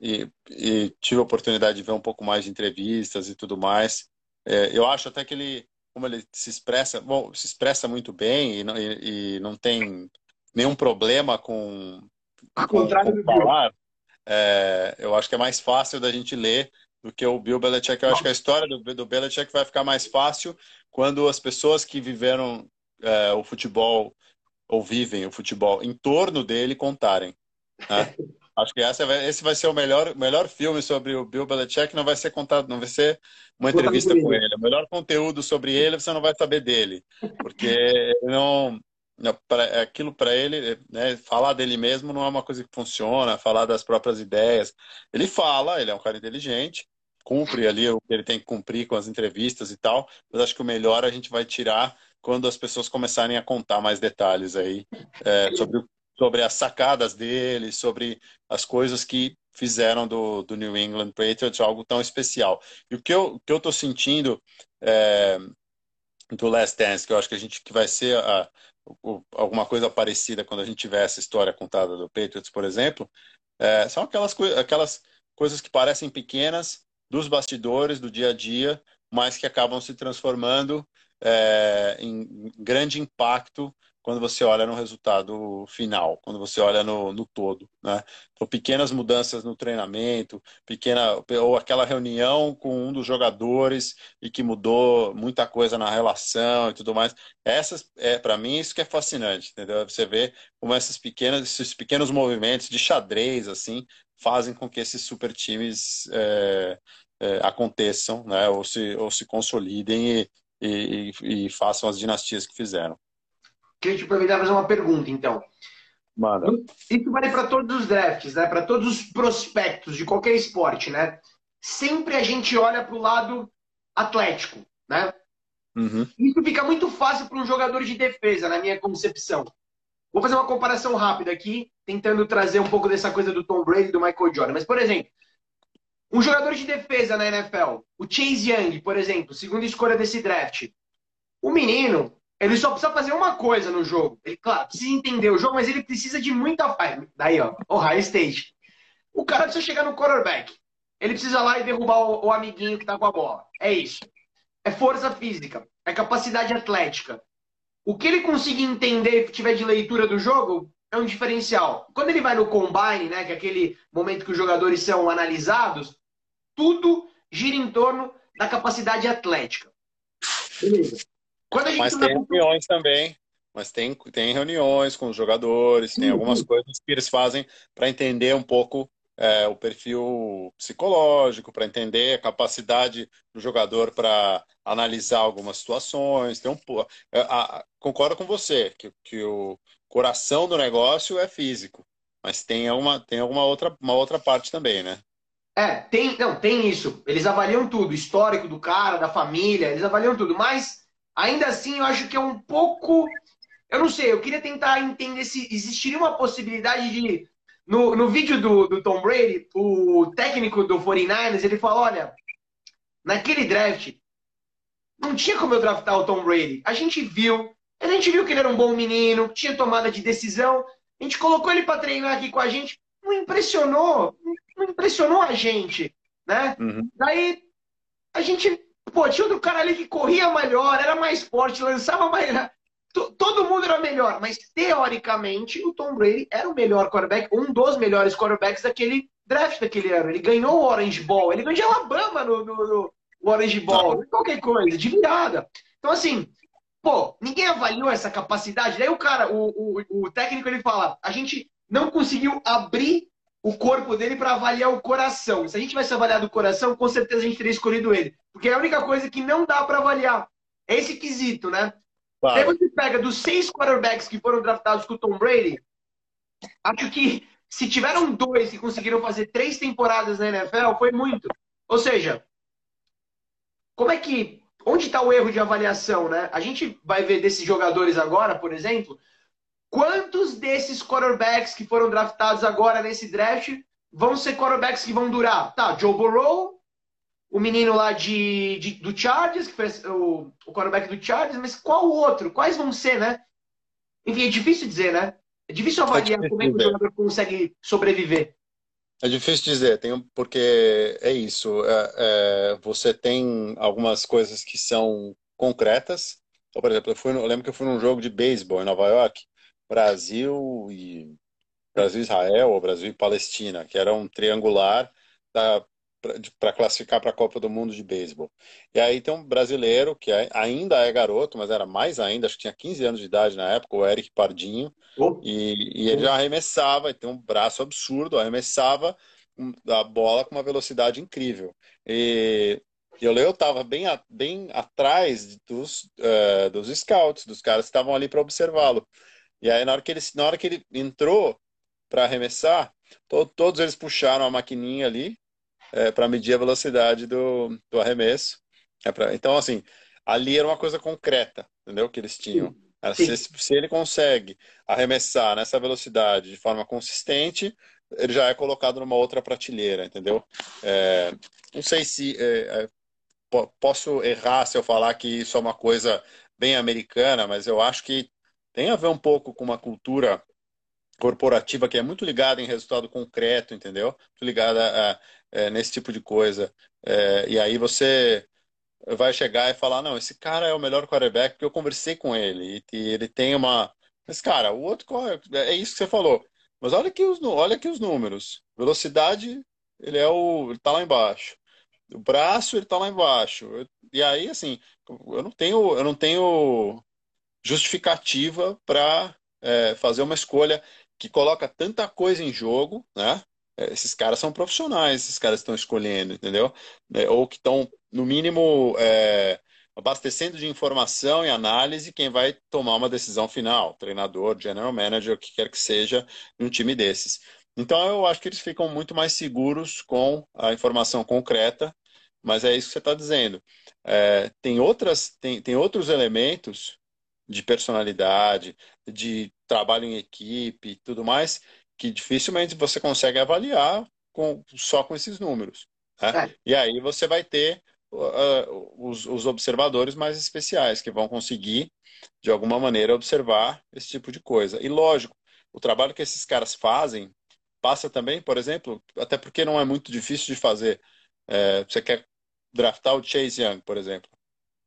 e, e tive a oportunidade de ver um pouco mais de entrevistas e tudo mais. É, eu acho até que ele, como ele se expressa, bom, se expressa muito bem e não, e, e não tem nenhum problema com, com, com falar. É, eu acho que é mais fácil da gente ler do que o Bill Belichick. Eu acho que a história do, do Belichick vai ficar mais fácil quando as pessoas que viveram é, o futebol ou vivem o futebol em torno dele contarem. Né? Acho que essa, esse vai ser o melhor, melhor filme sobre o Bill Belichick. Não vai ser contado, não vai ser uma entrevista com ele. O melhor conteúdo sobre ele você não vai saber dele, porque não, não pra, aquilo para ele, né, falar dele mesmo não é uma coisa que funciona. Falar das próprias ideias, ele fala, ele é um cara inteligente, cumpre ali o que ele tem que cumprir com as entrevistas e tal, mas acho que o melhor a gente vai tirar quando as pessoas começarem a contar mais detalhes aí é, sobre, sobre as sacadas dele, sobre as coisas que fizeram do, do New England Patriots algo tão especial. E o que eu, que eu tô sentindo é, do Last Dance, que eu acho que a gente que vai ser a, o, alguma coisa parecida quando a gente tiver essa história contada do Patriots, por exemplo, é, são aquelas, aquelas coisas que parecem pequenas, dos bastidores, do dia a dia, mas que acabam se transformando é, em grande impacto quando você olha no resultado final, quando você olha no, no todo. Né? Então, pequenas mudanças no treinamento, pequena ou aquela reunião com um dos jogadores e que mudou muita coisa na relação e tudo mais. Essas, é, para mim, isso que é fascinante, entendeu? Você vê como essas pequenas, esses pequenos movimentos de xadrez, assim, fazem com que esses super times é, é, aconteçam, né, ou se, ou se consolidem e, e, e façam as dinastias que fizeram. Queria te aproveitar e fazer uma pergunta, então. Manda. Isso vale para todos os drafts, né? para todos os prospectos de qualquer esporte. Né? Sempre a gente olha para o lado atlético. Né? Uhum. Isso fica muito fácil para um jogador de defesa, na minha concepção. Vou fazer uma comparação rápida aqui, tentando trazer um pouco dessa coisa do Tom Brady e do Michael Jordan. Mas, por exemplo, um jogador de defesa na NFL, o Chase Young, por exemplo, segunda escolha desse draft. O menino, ele só precisa fazer uma coisa no jogo. Ele, claro, precisa entender o jogo, mas ele precisa de muita. Daí, ó, Ohio State. O cara precisa chegar no quarterback. Ele precisa lá e derrubar o, o amiguinho que tá com a bola. É isso. É força física. É capacidade atlética. O que ele conseguir entender e tiver de leitura do jogo é um diferencial. Quando ele vai no combine, né, que é aquele momento que os jogadores são analisados, tudo gira em torno da capacidade atlética. Beleza. Mas tem reuniões também. Mas tem, tem reuniões com os jogadores, tem algumas coisas que eles fazem para entender um pouco é, o perfil psicológico, para entender a capacidade do jogador para analisar algumas situações. Tem um, é, a, concordo com você que, que o coração do negócio é físico, mas tem uma, tem alguma outra, uma outra parte também, né? É, tem, não, tem isso. Eles avaliam tudo, histórico do cara, da família, eles avaliam tudo, mas ainda assim eu acho que é um pouco. Eu não sei, eu queria tentar entender se existiria uma possibilidade de no, no vídeo do, do Tom Brady, o técnico do 49ers, ele falou, olha, naquele draft, não tinha como eu draftar o Tom Brady. A gente viu, a gente viu que ele era um bom menino, tinha tomada de decisão, a gente colocou ele para treinar aqui com a gente, não impressionou, não impressionou a gente, né? Uhum. Daí a gente, pô, tinha outro cara ali que corria melhor, era mais forte, lançava mais todo mundo era melhor, mas teoricamente o Tom Brady era o melhor quarterback, um dos melhores quarterbacks daquele draft daquele ano. Ele ganhou o Orange Ball, ele ganhou de Alabama no, no, no Orange Ball, qualquer coisa, de virada. Então, assim, pô, ninguém avaliou essa capacidade. Daí o cara, o, o, o técnico, ele fala: a gente não conseguiu abrir o corpo dele para avaliar o coração. Se a gente tivesse avaliado o coração, com certeza a gente teria escolhido ele. Porque é a única coisa que não dá para avaliar. É esse quesito, né? Claro. Aí você pega dos seis quarterbacks que foram draftados com o Tom Brady, acho que se tiveram dois que conseguiram fazer três temporadas na NFL, foi muito. Ou seja, como é que. Onde está o erro de avaliação, né? A gente vai ver desses jogadores agora, por exemplo, quantos desses quarterbacks que foram draftados agora nesse draft vão ser quarterbacks que vão durar? Tá, Joe Burrow, o menino lá de, de, do Chargers, que foi o, o quarterback do Chargers, mas qual outro? Quais vão ser, né? Enfim, é difícil dizer, né? É difícil avaliar é difícil como é que o jogador consegue sobreviver. É difícil dizer, tem, porque é isso. É, é, você tem algumas coisas que são concretas. Então, por exemplo, eu, fui, eu lembro que eu fui num jogo de beisebol em Nova York, Brasil e Brasil Israel ou Brasil e Palestina, que era um triangular para classificar para a Copa do Mundo de Beisebol. E aí tem um brasileiro que é, ainda é garoto, mas era mais ainda, acho que tinha 15 anos de idade na época, o Eric Pardinho, oh. e, e, ele já arremessava, tem um braço absurdo, arremessava a bola com uma velocidade incrível. E eu eu estava bem, bem atrás dos, uh, dos scouts, dos caras que estavam ali para observá-lo. E aí na hora que ele, na hora que ele entrou para arremessar, to, todos eles puxaram a maquininha ali é, para medir a velocidade do, do arremesso. É pra, então, assim, ali era uma coisa concreta, entendeu? Que eles tinham. Se, se, ele consegue arremessar nessa velocidade de forma consistente, ele já é colocado numa outra prateleira, entendeu? É, não sei se é, é posso errar se eu falar que isso é uma coisa bem americana, mas eu acho que tem a ver um pouco com uma cultura corporativa que é muito ligada em resultado concreto, entendeu? Muito ligada a, é, nesse tipo de coisa. É, e aí você vai chegar e falar, não, esse cara é o melhor quarterback porque eu conversei com ele e, e ele tem uma... Mas, cara, o outro é, é isso que você falou. Mas olha aqui os, olha aqui os números. Velocidade, ele é o... ele tá lá embaixo. O braço, ele tá lá embaixo. E aí, assim, eu não tenho, eu não tenho justificativa para é, fazer uma escolha que coloca tanta coisa em jogo, né? É, esses caras são profissionais, esses caras estão escolhendo, entendeu? É, ou que estão, no mínimo, é, abastecendo de informação e análise quem vai tomar uma decisão final, treinador, general manager, o que quer que seja, em um time desses. Então, eu acho que eles ficam muito mais seguros com a informação concreta, mas é isso que você está dizendo. É, tem, outras, tem, tem outros elementos de personalidade, de trabalho em equipe e tudo mais, que dificilmente você consegue avaliar com, só com esses números. Né? É. E aí você vai ter uh, os, os observadores mais especiais, que vão conseguir, de alguma maneira, observar esse tipo de coisa. E lógico, o trabalho que esses caras fazem passa também, por exemplo, até porque não é muito difícil de fazer. É, você quer draftar o Chase Young, por exemplo.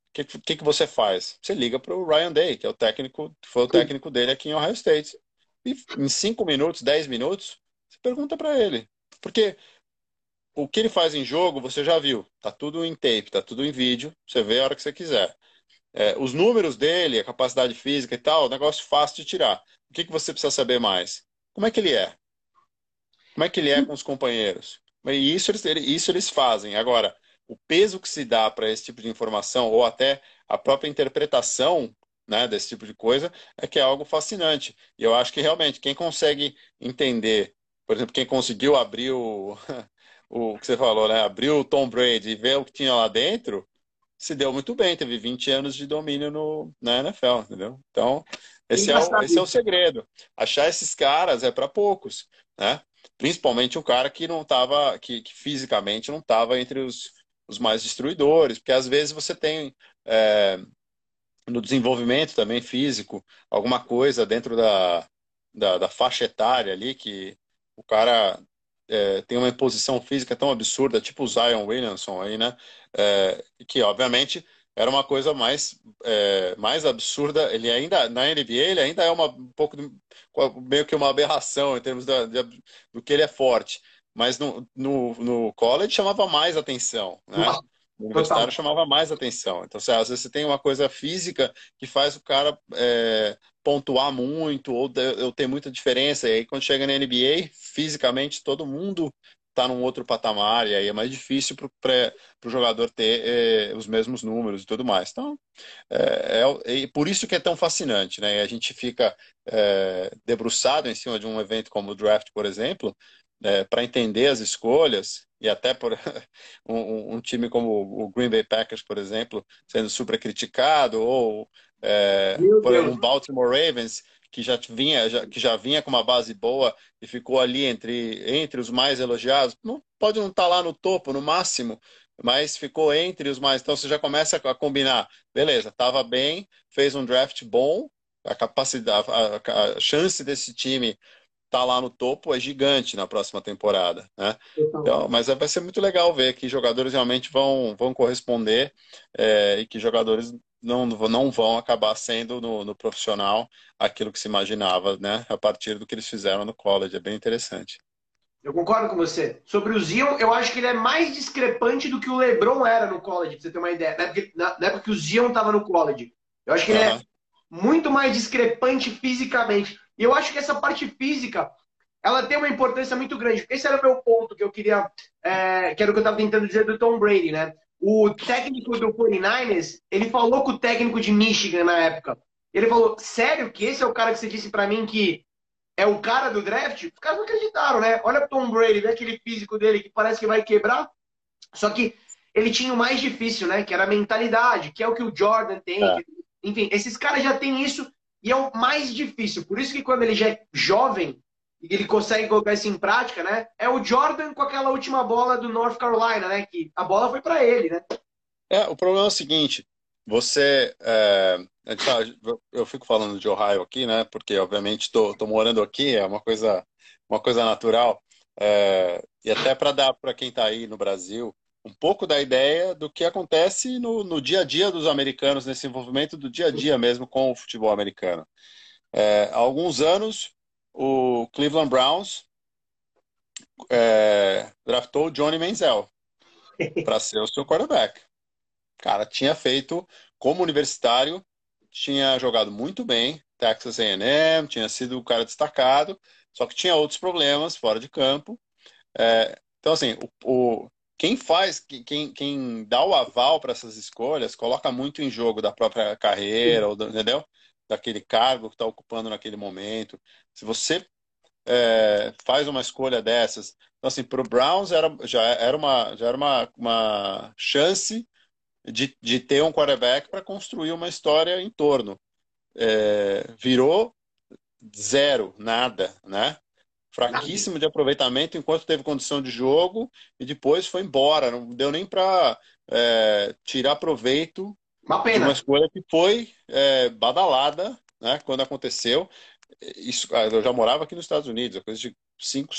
O que, que, que, você faz? Você liga para o Ryan Day, que é o técnico, foi o técnico dele aqui em Ohio State. E em 5 minutos, 10 minutos, você pergunta para ele. Porque o que ele faz em jogo, você já viu. Tá tudo em tape, tá tudo em vídeo. Você vê a hora que você quiser. É, os números dele, a capacidade física e tal, negócio fácil de tirar. O que, que você precisa saber mais? Como é que ele é? Como é que ele é com os companheiros? E isso eles, isso eles fazem. Agora, o peso que se dá para esse tipo de informação, ou até a própria interpretação né, desse tipo de coisa, é que é algo fascinante. E eu acho que realmente quem consegue entender, por exemplo, quem conseguiu abrir o, o que você falou, né? Abrir o Tom Brady e ver o que tinha lá dentro, se deu muito bem, teve 20 anos de domínio no, na NFL, entendeu? Então, esse, é o, esse é o segredo. Achar esses caras é para poucos, né? Principalmente um cara que não estava, que, que, fisicamente não estava entre os, os mais destruidores, porque às vezes você tem é, no desenvolvimento também físico alguma coisa dentro da, da, da faixa etária ali que o cara é, tem uma imposição física tão absurda, tipo o Zion Williamson aí, né? É, que obviamente era uma coisa mais, é, mais absurda. Ele ainda, na NBA, ele ainda é uma, um pouco, meio que uma aberração em termos da, de, do que ele é forte. Mas no, no, no college chamava mais atenção, né? O universitário chamava mais atenção. Então, às vezes você tem uma coisa física que faz o cara é, pontuar muito ou, ou ter muita diferença. E aí, quando chega na NBA, fisicamente todo mundo está num outro patamar e aí é mais difícil para o jogador ter é, os mesmos números e tudo mais. Então, é, é, é, por isso que é tão fascinante, né? a gente fica é, debruçado em cima de um evento como o draft, por exemplo, é, para entender as escolhas e até por um, um, time como o Green Bay Packers, por exemplo, sendo super criticado ou é, por um Baltimore Ravens que já vinha já, que já vinha com uma base boa e ficou ali entre entre os mais elogiados não pode não estar tá lá no topo no máximo mas ficou entre os mais então você já começa a combinar beleza estava bem fez um draft bom a capacidade a, a chance desse time tá lá no topo é gigante na próxima temporada, né? Então, mas vai ser muito legal ver que jogadores realmente vão, vão corresponder é, e que jogadores não, não vão acabar sendo no, no, profissional aquilo que se imaginava, né? A partir do que eles fizeram no college. É bem interessante. Eu concordo com você. Sobre o Zion, eu acho que ele é mais discrepante do que o LeBron era no college, pra você ter uma ideia. Na época, na, na época que o Zion estava no college. Eu acho que ele é muito mais discrepante fisicamente. E eu acho que essa parte física, ela tem uma importância muito grande. Esse era o meu ponto que eu queria, é, que era o que eu estava tentando dizer do Tom Brady, né? O técnico do 49ers, ele falou com o técnico de Michigan na época. Ele falou, sério que esse é o cara que você disse para mim que é o cara do draft? Os caras não acreditaram, né? Olha o Tom Brady, vê aquele físico dele que parece que vai quebrar. Só que ele tinha o mais difícil, né? Que era a mentalidade, que é o que o Jordan tem. É. Enfim, esses caras já têm isso e é o mais difícil. Por isso que quando ele já é jovem e ele consegue colocar isso em prática, né? É o Jordan com aquela última bola do North Carolina, né? Que a bola foi para ele, né? É, o problema é o seguinte, você, é, eu fico falando de Ohio aqui, né? Porque obviamente estou morando aqui, é uma coisa, uma coisa natural. É, e até para dar para quem está aí no Brasil um pouco da ideia do que acontece no, no, dia a dia dos americanos, nesse envolvimento do dia a dia mesmo com o futebol americano. É, há alguns anos, o Cleveland Browns é, draftou o Johnny Manziel para ser o seu quarterback. Cara, tinha feito como universitário, tinha jogado muito bem, Texas A&M, tinha sido o cara destacado, só que tinha outros problemas fora de campo. É, então, assim, o, o quem faz, quem, quem dá o aval para essas escolhas, coloca muito em jogo da própria carreira, ou, entendeu? Daquele cargo que está ocupando naquele momento. Se você é, faz uma escolha dessas, então, assim, para o Browns era, já era uma, já era uma, uma chance de, de ter um quarterback para construir uma história em torno. é, virou zero, nada, né? Fraquíssimo de aproveitamento enquanto teve condição de jogo e depois foi embora. Não deu nem para é, tirar proveito uma pena. de uma escolha que foi é, badalada né, quando aconteceu. Isso, ah, eu já morava aqui nos Estados Unidos, é coisa de 5,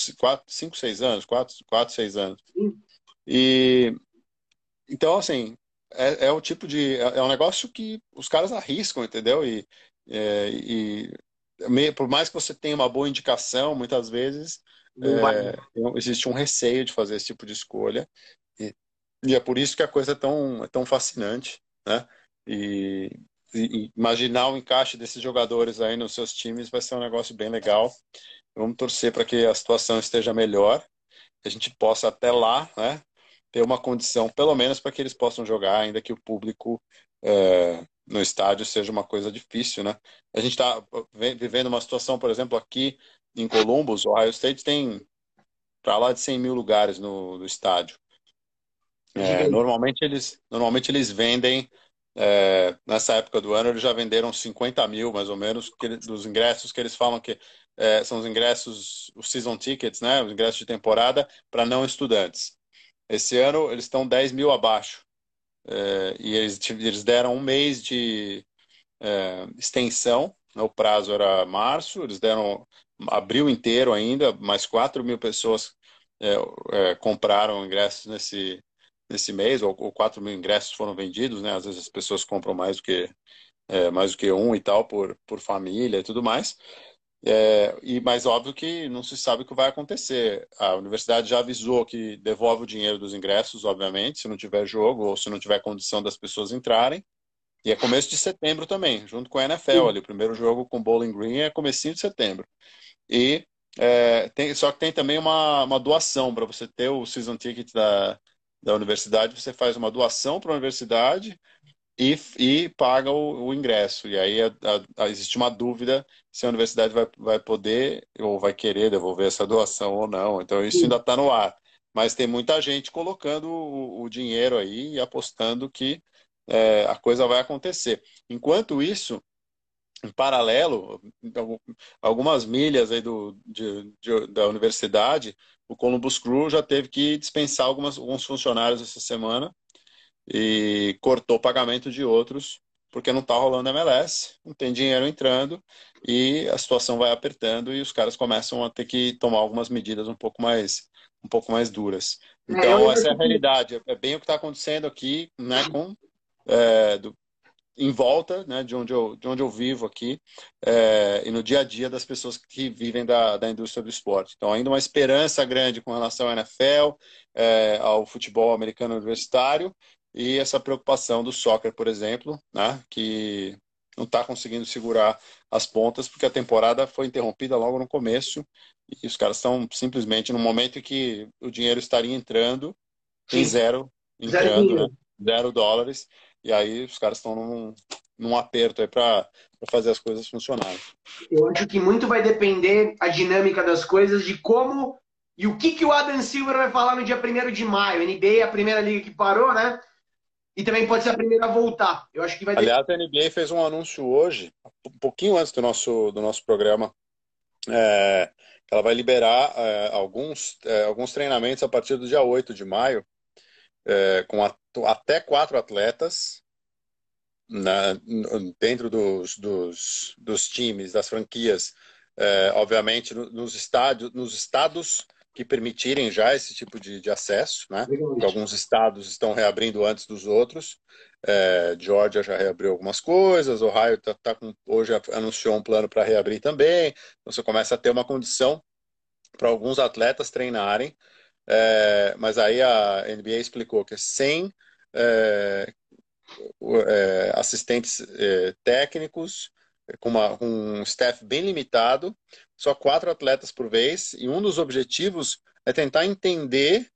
6 anos, 4, 4, 6 anos. E então, assim, é, é o tipo de. É, é um negócio que os caras arriscam, entendeu? E, é, e por mais que você tenha uma boa indicação, muitas vezes é, existe um receio de fazer esse tipo de escolha. E, e, é por isso que a coisa é tão, é tão fascinante, né? E, e, imaginar o encaixe desses jogadores aí nos seus times vai ser um negócio bem legal. Vamos torcer para que a situação esteja melhor, que a gente possa até lá, né? Ter uma condição, pelo menos, para que eles possam jogar, ainda que o público é, no estádio seja uma coisa difícil, né? A gente está vivendo uma situação, por exemplo, aqui em Columbus, o Ohio State tem para lá de 100 mil lugares no, no estádio. É, normalmente eles normalmente eles vendem é, nessa época do ano eles já venderam 50 mil mais ou menos que, dos ingressos que eles falam que é, são os ingressos os season tickets né os ingressos de temporada para não estudantes esse ano eles estão 10 mil abaixo é, e eles, eles deram um mês de é, extensão, né, o prazo era março, eles deram abril inteiro ainda, mais 4 mil pessoas é, é, compraram ingressos nesse, nesse mês, ou, ou 4 mil ingressos foram vendidos, né? Às vezes as pessoas compram mais do que, é, mais do que um e tal, por, por família e tudo mais. É, e mais óbvio que não se sabe o que vai acontecer. A universidade já avisou que devolve o dinheiro dos ingressos, obviamente, se não tiver jogo ou se não tiver condição das pessoas entrarem. E é começo de setembro também, junto com a NFL ali. O primeiro jogo com Bowling Green é comecinho de setembro. E é, tem, só que tem também uma, uma doação para você ter o season ticket da, da universidade. Você faz uma doação para a universidade e, e paga o, o, ingresso. E aí a, a, existe uma dúvida se a universidade vai, vai poder ou vai querer devolver essa doação ou não. Então isso Sim. ainda está no ar. Mas tem muita gente colocando o, o dinheiro aí e apostando que é, a coisa vai acontecer. Enquanto isso, em paralelo, algumas milhas aí do, de, de, da universidade, o Columbus Crew já teve que dispensar algumas, alguns funcionários essa semana e cortou o pagamento de outros porque não está rolando MLS, não tem dinheiro entrando e a situação vai apertando e os caras começam a ter que tomar algumas medidas um pouco mais um pouco mais duras. É, então é, essa é a realidade, é bem o que está acontecendo aqui, né, com é, do, em volta, né, de onde eu de onde eu vivo aqui é, e no dia a dia das pessoas que vivem da, da indústria do esporte. Então ainda uma esperança grande com relação ao NFL, é, ao futebol americano universitário e essa preocupação do soccer, por exemplo, né, que não está conseguindo segurar as pontas porque a temporada foi interrompida logo no começo e os caras estão simplesmente no momento em que o dinheiro estaria entrando tem zero entrando, zero, né? zero dólares e aí os caras estão num, num aperto aí para fazer as coisas funcionarem. Eu acho que muito vai depender a dinâmica das coisas de como e o que, que o Adam Silver vai falar no dia 1 de maio. NBA, a primeira liga que parou, né? E também pode ser a primeira a voltar. Eu acho que vai. Aliás, a NBA fez um anúncio hoje, um pouquinho antes do nosso, do nosso programa. É, ela vai liberar é, alguns, é, alguns treinamentos a partir do dia 8 de maio, é, com a, até quatro atletas na, dentro dos, dos, dos times, das franquias, é, obviamente nos estádios, nos estados que permitirem já esse tipo de, de acesso, né? Alguns estados estão reabrindo antes dos outros. É, Georgia já reabriu algumas coisas, Ohio tá, tá com, hoje anunciou um plano para reabrir também. Então você começa a ter uma condição para alguns atletas treinarem, é, mas aí a NBA explicou que sem é, é assistentes é, técnicos, com, uma, com um staff bem limitado, só quatro atletas por vez, e um dos objetivos é tentar entender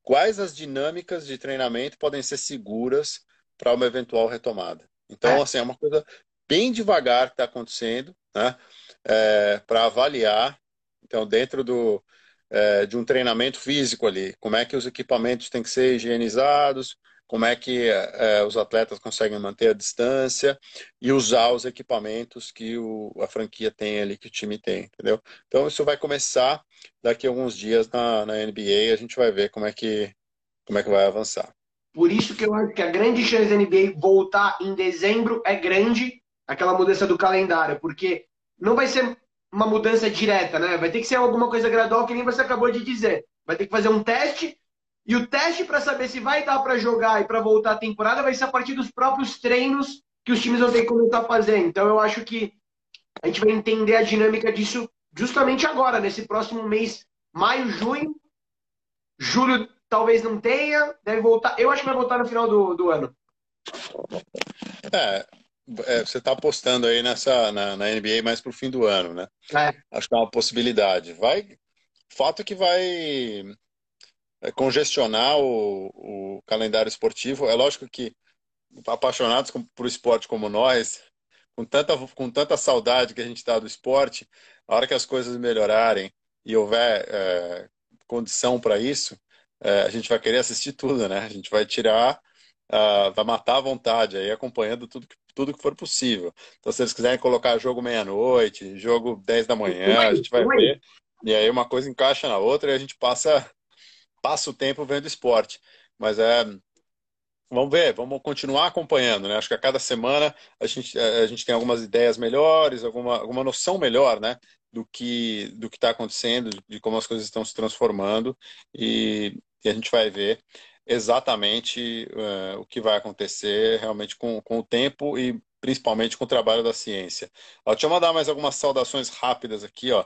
quais as dinâmicas de treinamento podem ser seguras para uma eventual retomada. Então, é. assim, é uma coisa bem devagar que está acontecendo, né? É, para avaliar, então, dentro do, é, de um treinamento físico ali, como é que os equipamentos têm que ser higienizados, como é que é, os atletas conseguem manter a distância e usar os equipamentos que o, a franquia tem ali, que o time tem, entendeu? Então isso vai começar daqui a alguns dias na, na NBA, a gente vai ver como é que como é que vai avançar. Por isso que eu acho que a grande chance da NBA voltar em dezembro é grande, aquela mudança do calendário, porque não vai ser uma mudança direta, né? Vai ter que ser alguma coisa gradual, que nem você acabou de dizer. Vai ter que fazer um teste e o teste para saber se vai dar para jogar e para voltar à temporada vai ser a partir dos próprios treinos que os times vão ter que começar a fazer. Então eu acho que a gente vai entender a dinâmica disso justamente agora, nesse próximo mês, maio, junho. Julho talvez não tenha, deve voltar. Eu acho que vai voltar no final do, do ano. É, é, você está apostando aí nessa na, na NBA mais para o fim do ano, né? É. Acho que é uma possibilidade. Vai, fato que vai é, congestionar o, o calendário esportivo. É lógico que apaixonados por esporte como nós, com tanta, com tanta saudade que a gente está do esporte, a hora que as coisas melhorarem e houver é, condição para isso, é, a gente vai querer assistir tudo, né? A gente vai tirar, uh, vai matar a vontade aí, acompanhando tudo que, tudo que for possível. Então, se eles quiserem colocar jogo meia-noite, jogo 10 da manhã, a gente vai ver. E aí uma coisa encaixa na outra e a gente passa passa o tempo vendo esporte. Mas é. Vamos ver, vamos continuar acompanhando, né? Acho que a cada semana a gente, a gente tem algumas ideias melhores, alguma, alguma noção melhor, né? Do que do que está acontecendo, de como as coisas estão se transformando e, e a gente vai ver exatamente uh, o que vai acontecer realmente com, com o tempo e principalmente com o trabalho da ciência. Ó, deixa eu mandar mais algumas saudações rápidas aqui, ó.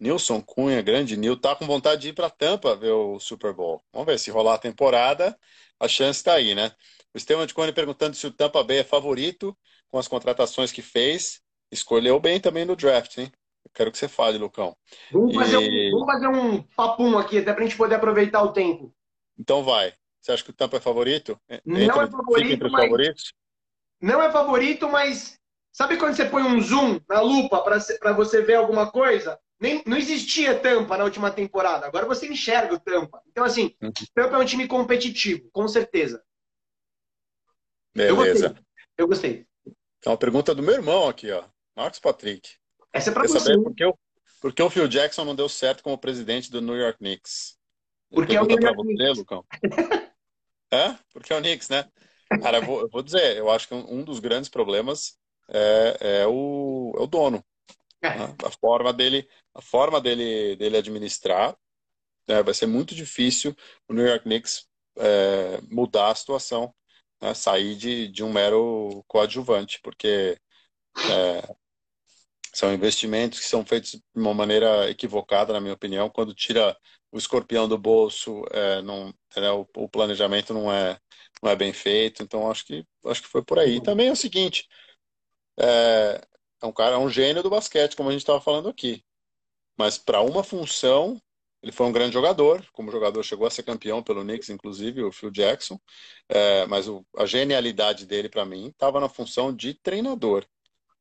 Nilson Cunha, grande Nil, tá com vontade de ir para Tampa ver o Super Bowl. Vamos ver se rolar a temporada, a chance está aí, né? O Estevam de Cone perguntando se o Tampa Bay é favorito com as contratações que fez. Escolheu bem também no draft, hein? Eu quero que você fale, Lucão. Vamos, e... fazer, um, vamos fazer um papum aqui, até para a gente poder aproveitar o tempo. Então vai. Você acha que o Tampa é favorito? Não é favorito, mas... favoritos? Não é favorito, mas sabe quando você põe um zoom na lupa para você ver alguma coisa? Nem, não existia Tampa na última temporada. Agora você enxerga o Tampa. Então, assim, uhum. Tampa é um time competitivo, com certeza. Beleza. Eu gostei. Eu gostei. Então, a pergunta do meu irmão aqui, ó. Marcos Patrick. Essa é pra Quer você. Saber por que, o, por que o Phil Jackson não deu certo como presidente do New York Knicks? Porque é o New York você, Knicks. Lucão. é? Porque é o Knicks, né? Cara, eu vou, eu vou dizer, eu acho que um, um dos grandes problemas é, é, o, é o dono. A forma dele, a forma dele, dele administrar, né? vai ser muito difícil o New York Knicks é, mudar a situação, né? sair de, de um mero coadjuvante, porque é, são investimentos que são feitos de uma maneira equivocada, na minha opinião, quando tira o escorpião do bolso, é, não, né, o, o, planejamento não é, não é bem feito, então acho que, acho que foi por aí. Também é o seguinte, é, é um cara, é um gênio do basquete, como a gente estava falando aqui. Mas para uma função, ele foi um grande jogador. Como jogador, chegou a ser campeão pelo Knicks, inclusive, o Phil Jackson. É, mas o, a genialidade dele, para mim, estava na função de treinador.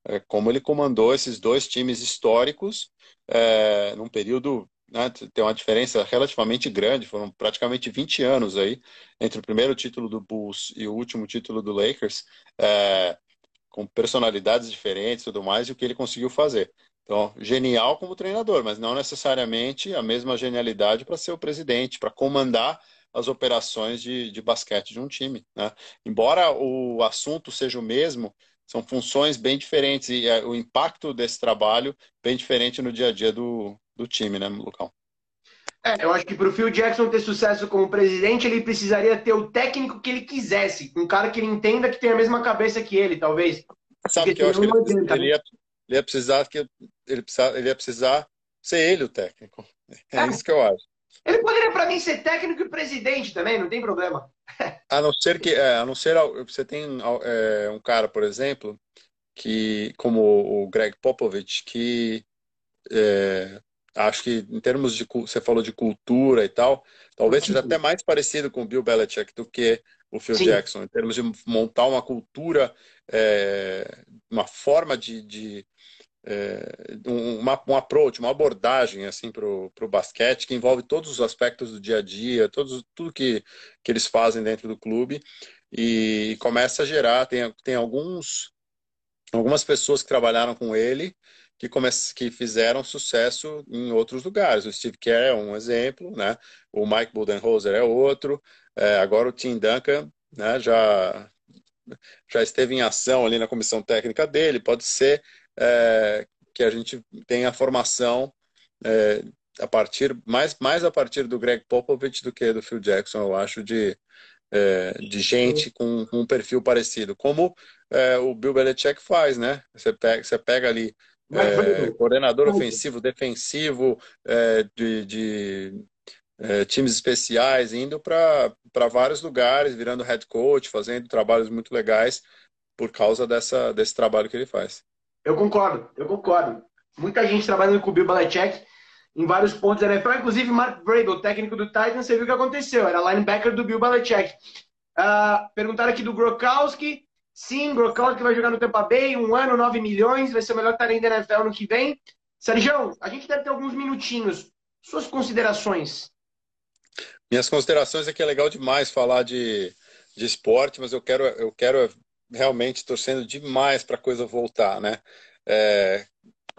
É, como ele comandou esses dois times históricos é, num período né, tem uma diferença relativamente grande, foram praticamente 20 anos aí entre o primeiro título do Bulls e o último título do Lakers. É, com personalidades diferentes e tudo mais, e o que ele conseguiu fazer. Então, genial como treinador, mas não necessariamente a mesma genialidade para ser o presidente, para comandar as operações de, de basquete de um time. Né? Embora o assunto seja o mesmo, são funções bem diferentes e é, o impacto desse trabalho bem diferente no dia a dia do, do time, né, Lucão? É, eu acho que para o Phil Jackson ter sucesso como presidente, ele precisaria ter o técnico que ele quisesse. Um cara que ele entenda que tem a mesma cabeça que ele, talvez. Sabe que eu acho que ele, adianta, ele, ia, ele, ia, precisar que ele, ele ia precisar ser ele o técnico. É, é. isso que eu acho. Ele poderia, para mim, ser técnico e presidente também, não tem problema. a não ser que, é, a não ser você tem é, um cara, por exemplo, que como o Greg Popovich, que é, acho que em termos de você falou de cultura e tal, talvez seja até mais parecido com o Bill Belichick do que o Phil Sim. Jackson, em termos de montar uma cultura, é, uma forma de, de é, uma, um approach, uma abordagem assim para o basquete que envolve todos os aspectos do dia a dia, todos, tudo que, que eles fazem dentro do clube e começa a gerar, tem, tem alguns algumas pessoas que trabalharam com ele que, que fizeram sucesso em outros lugares. O Steve Kerr é um exemplo, né? o Mike Budenholzer é outro, é, agora o Tim Duncan né, já, já esteve em ação ali na comissão técnica dele, pode ser é, que a gente tenha formação é, a partir mais, mais a partir do Greg Popovich do que do Phil Jackson, eu acho, de, é, de gente com, com, um perfil parecido, como é, o Bill Belichick faz, né? Você pega, você pega ali é, coordenador ofensivo, defensivo, é, de, de é, times especiais, indo para vários lugares, virando head coach, fazendo trabalhos muito legais por causa dessa, desse trabalho que ele faz. Eu concordo, eu concordo. Muita gente trabalhando com o Bill Belichick em vários pontos da NFL, inclusive Mark Vrabel, técnico do Titans, você viu o que aconteceu, era linebacker do Bill Belichick. Uh, perguntaram aqui do Grokowski, sim, Grokowski vai jogar no Tampa Bay, um ano, 9 milhões, vai ser o melhor talento da NFL no que vem. Sérgio, a gente deve ter alguns minutinhos. Suas considerações? Minhas considerações é que é legal demais falar de, de esporte, mas eu quero, eu quero realmente torcendo demais para a coisa voltar, né? É,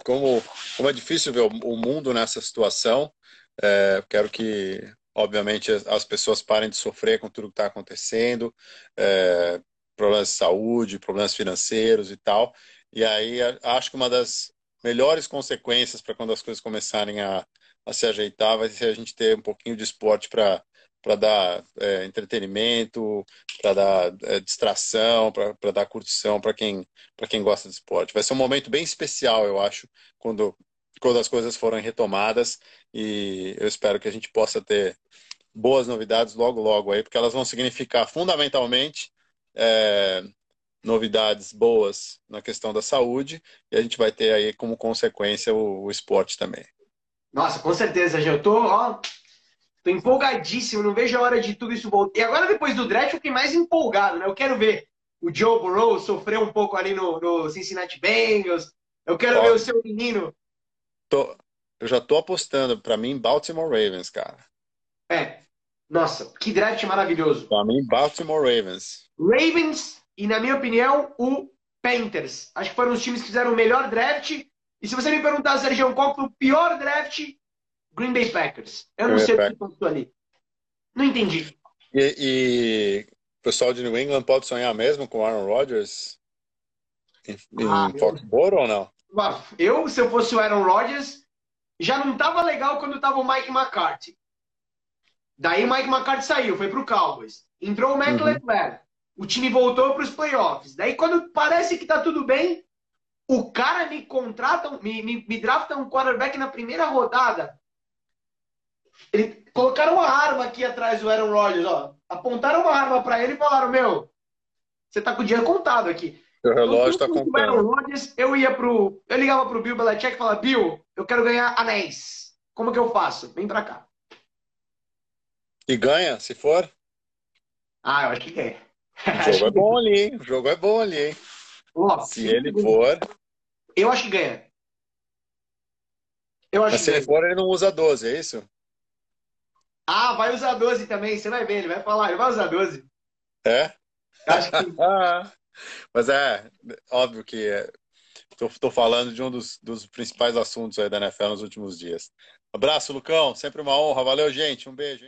como, como é difícil ver o, o mundo nessa situação, é, quero que, obviamente, as pessoas parem de sofrer com tudo que está acontecendo, é, problemas de saúde, problemas financeiros e tal. E aí acho que uma das melhores consequências para quando as coisas começarem a, a se ajeitar vai ser a gente ter um pouquinho de esporte para para dar é, entretenimento, para dar é, distração, para dar curtição para quem, quem gosta de esporte. Vai ser um momento bem especial, eu acho, quando, quando as coisas forem retomadas e eu espero que a gente possa ter boas novidades logo, logo aí, porque elas vão significar fundamentalmente é, novidades boas na questão da saúde e a gente vai ter aí como consequência o, o esporte também. Nossa, com certeza, eu tô, ó, Tô empolgadíssimo, não vejo a hora de tudo isso voltar. E agora, depois do draft, eu fiquei mais empolgado, né? Eu quero ver o Joe Burrow sofrer um pouco ali no, no Cincinnati Bengals. Eu quero Ó, ver o seu menino. Tô, eu já tô apostando, para mim, Baltimore Ravens, cara. É. Nossa, que draft maravilhoso. Pra mim, Baltimore Ravens. Ravens e, na minha opinião, o Panthers. Acho que foram os times que fizeram o melhor draft. E se você me perguntar, Sérgio, qual foi o pior draft, Green Bay Packers. Eu não Green sei o que passou ali. Não entendi. E, e, o pessoal de New England pode sonhar mesmo com Aaron Rodgers em, ah, em Foxborough eu... ou não? Eu, se eu fosse o Aaron Rodgers, já não estava legal quando estava o Mike McCarthy. Daí o Mike McCarthy saiu, foi para o Cowboys. Entrou o Mac uhum. LeFleur. O time voltou para os playoffs. Daí quando parece que está tudo bem, o cara me contrata, me, me, me drafta um quarterback na primeira rodada. Ele, colocaram uma arma aqui atrás do Aaron Rodgers, ó. Apontaram uma arma para ele e falaram: Meu, você tá com o dinheiro contado aqui. O relógio está contando. Aaron Rodgers, eu ia pro. Eu ligava pro Bill Belichick e falava: Bill, eu quero ganhar anéis. Como que eu faço? Vem pra cá. E ganha, se for? Ah, eu acho que ganha. O jogo é bom ali, hein? O jogo é bom ali, hein? Se ele for. Eu acho que ganha. Eu acho Mas se ele for, ele não usa 12, é isso? Ah, vai usar 12 também, você vai ver, ele vai falar, ele vai usar 12. É? Acho que Mas é, óbvio que estou é, falando de um dos, dos principais assuntos aí da NFL nos últimos dias. Abraço, Lucão, sempre uma honra. Valeu, gente. Um beijo. Hein?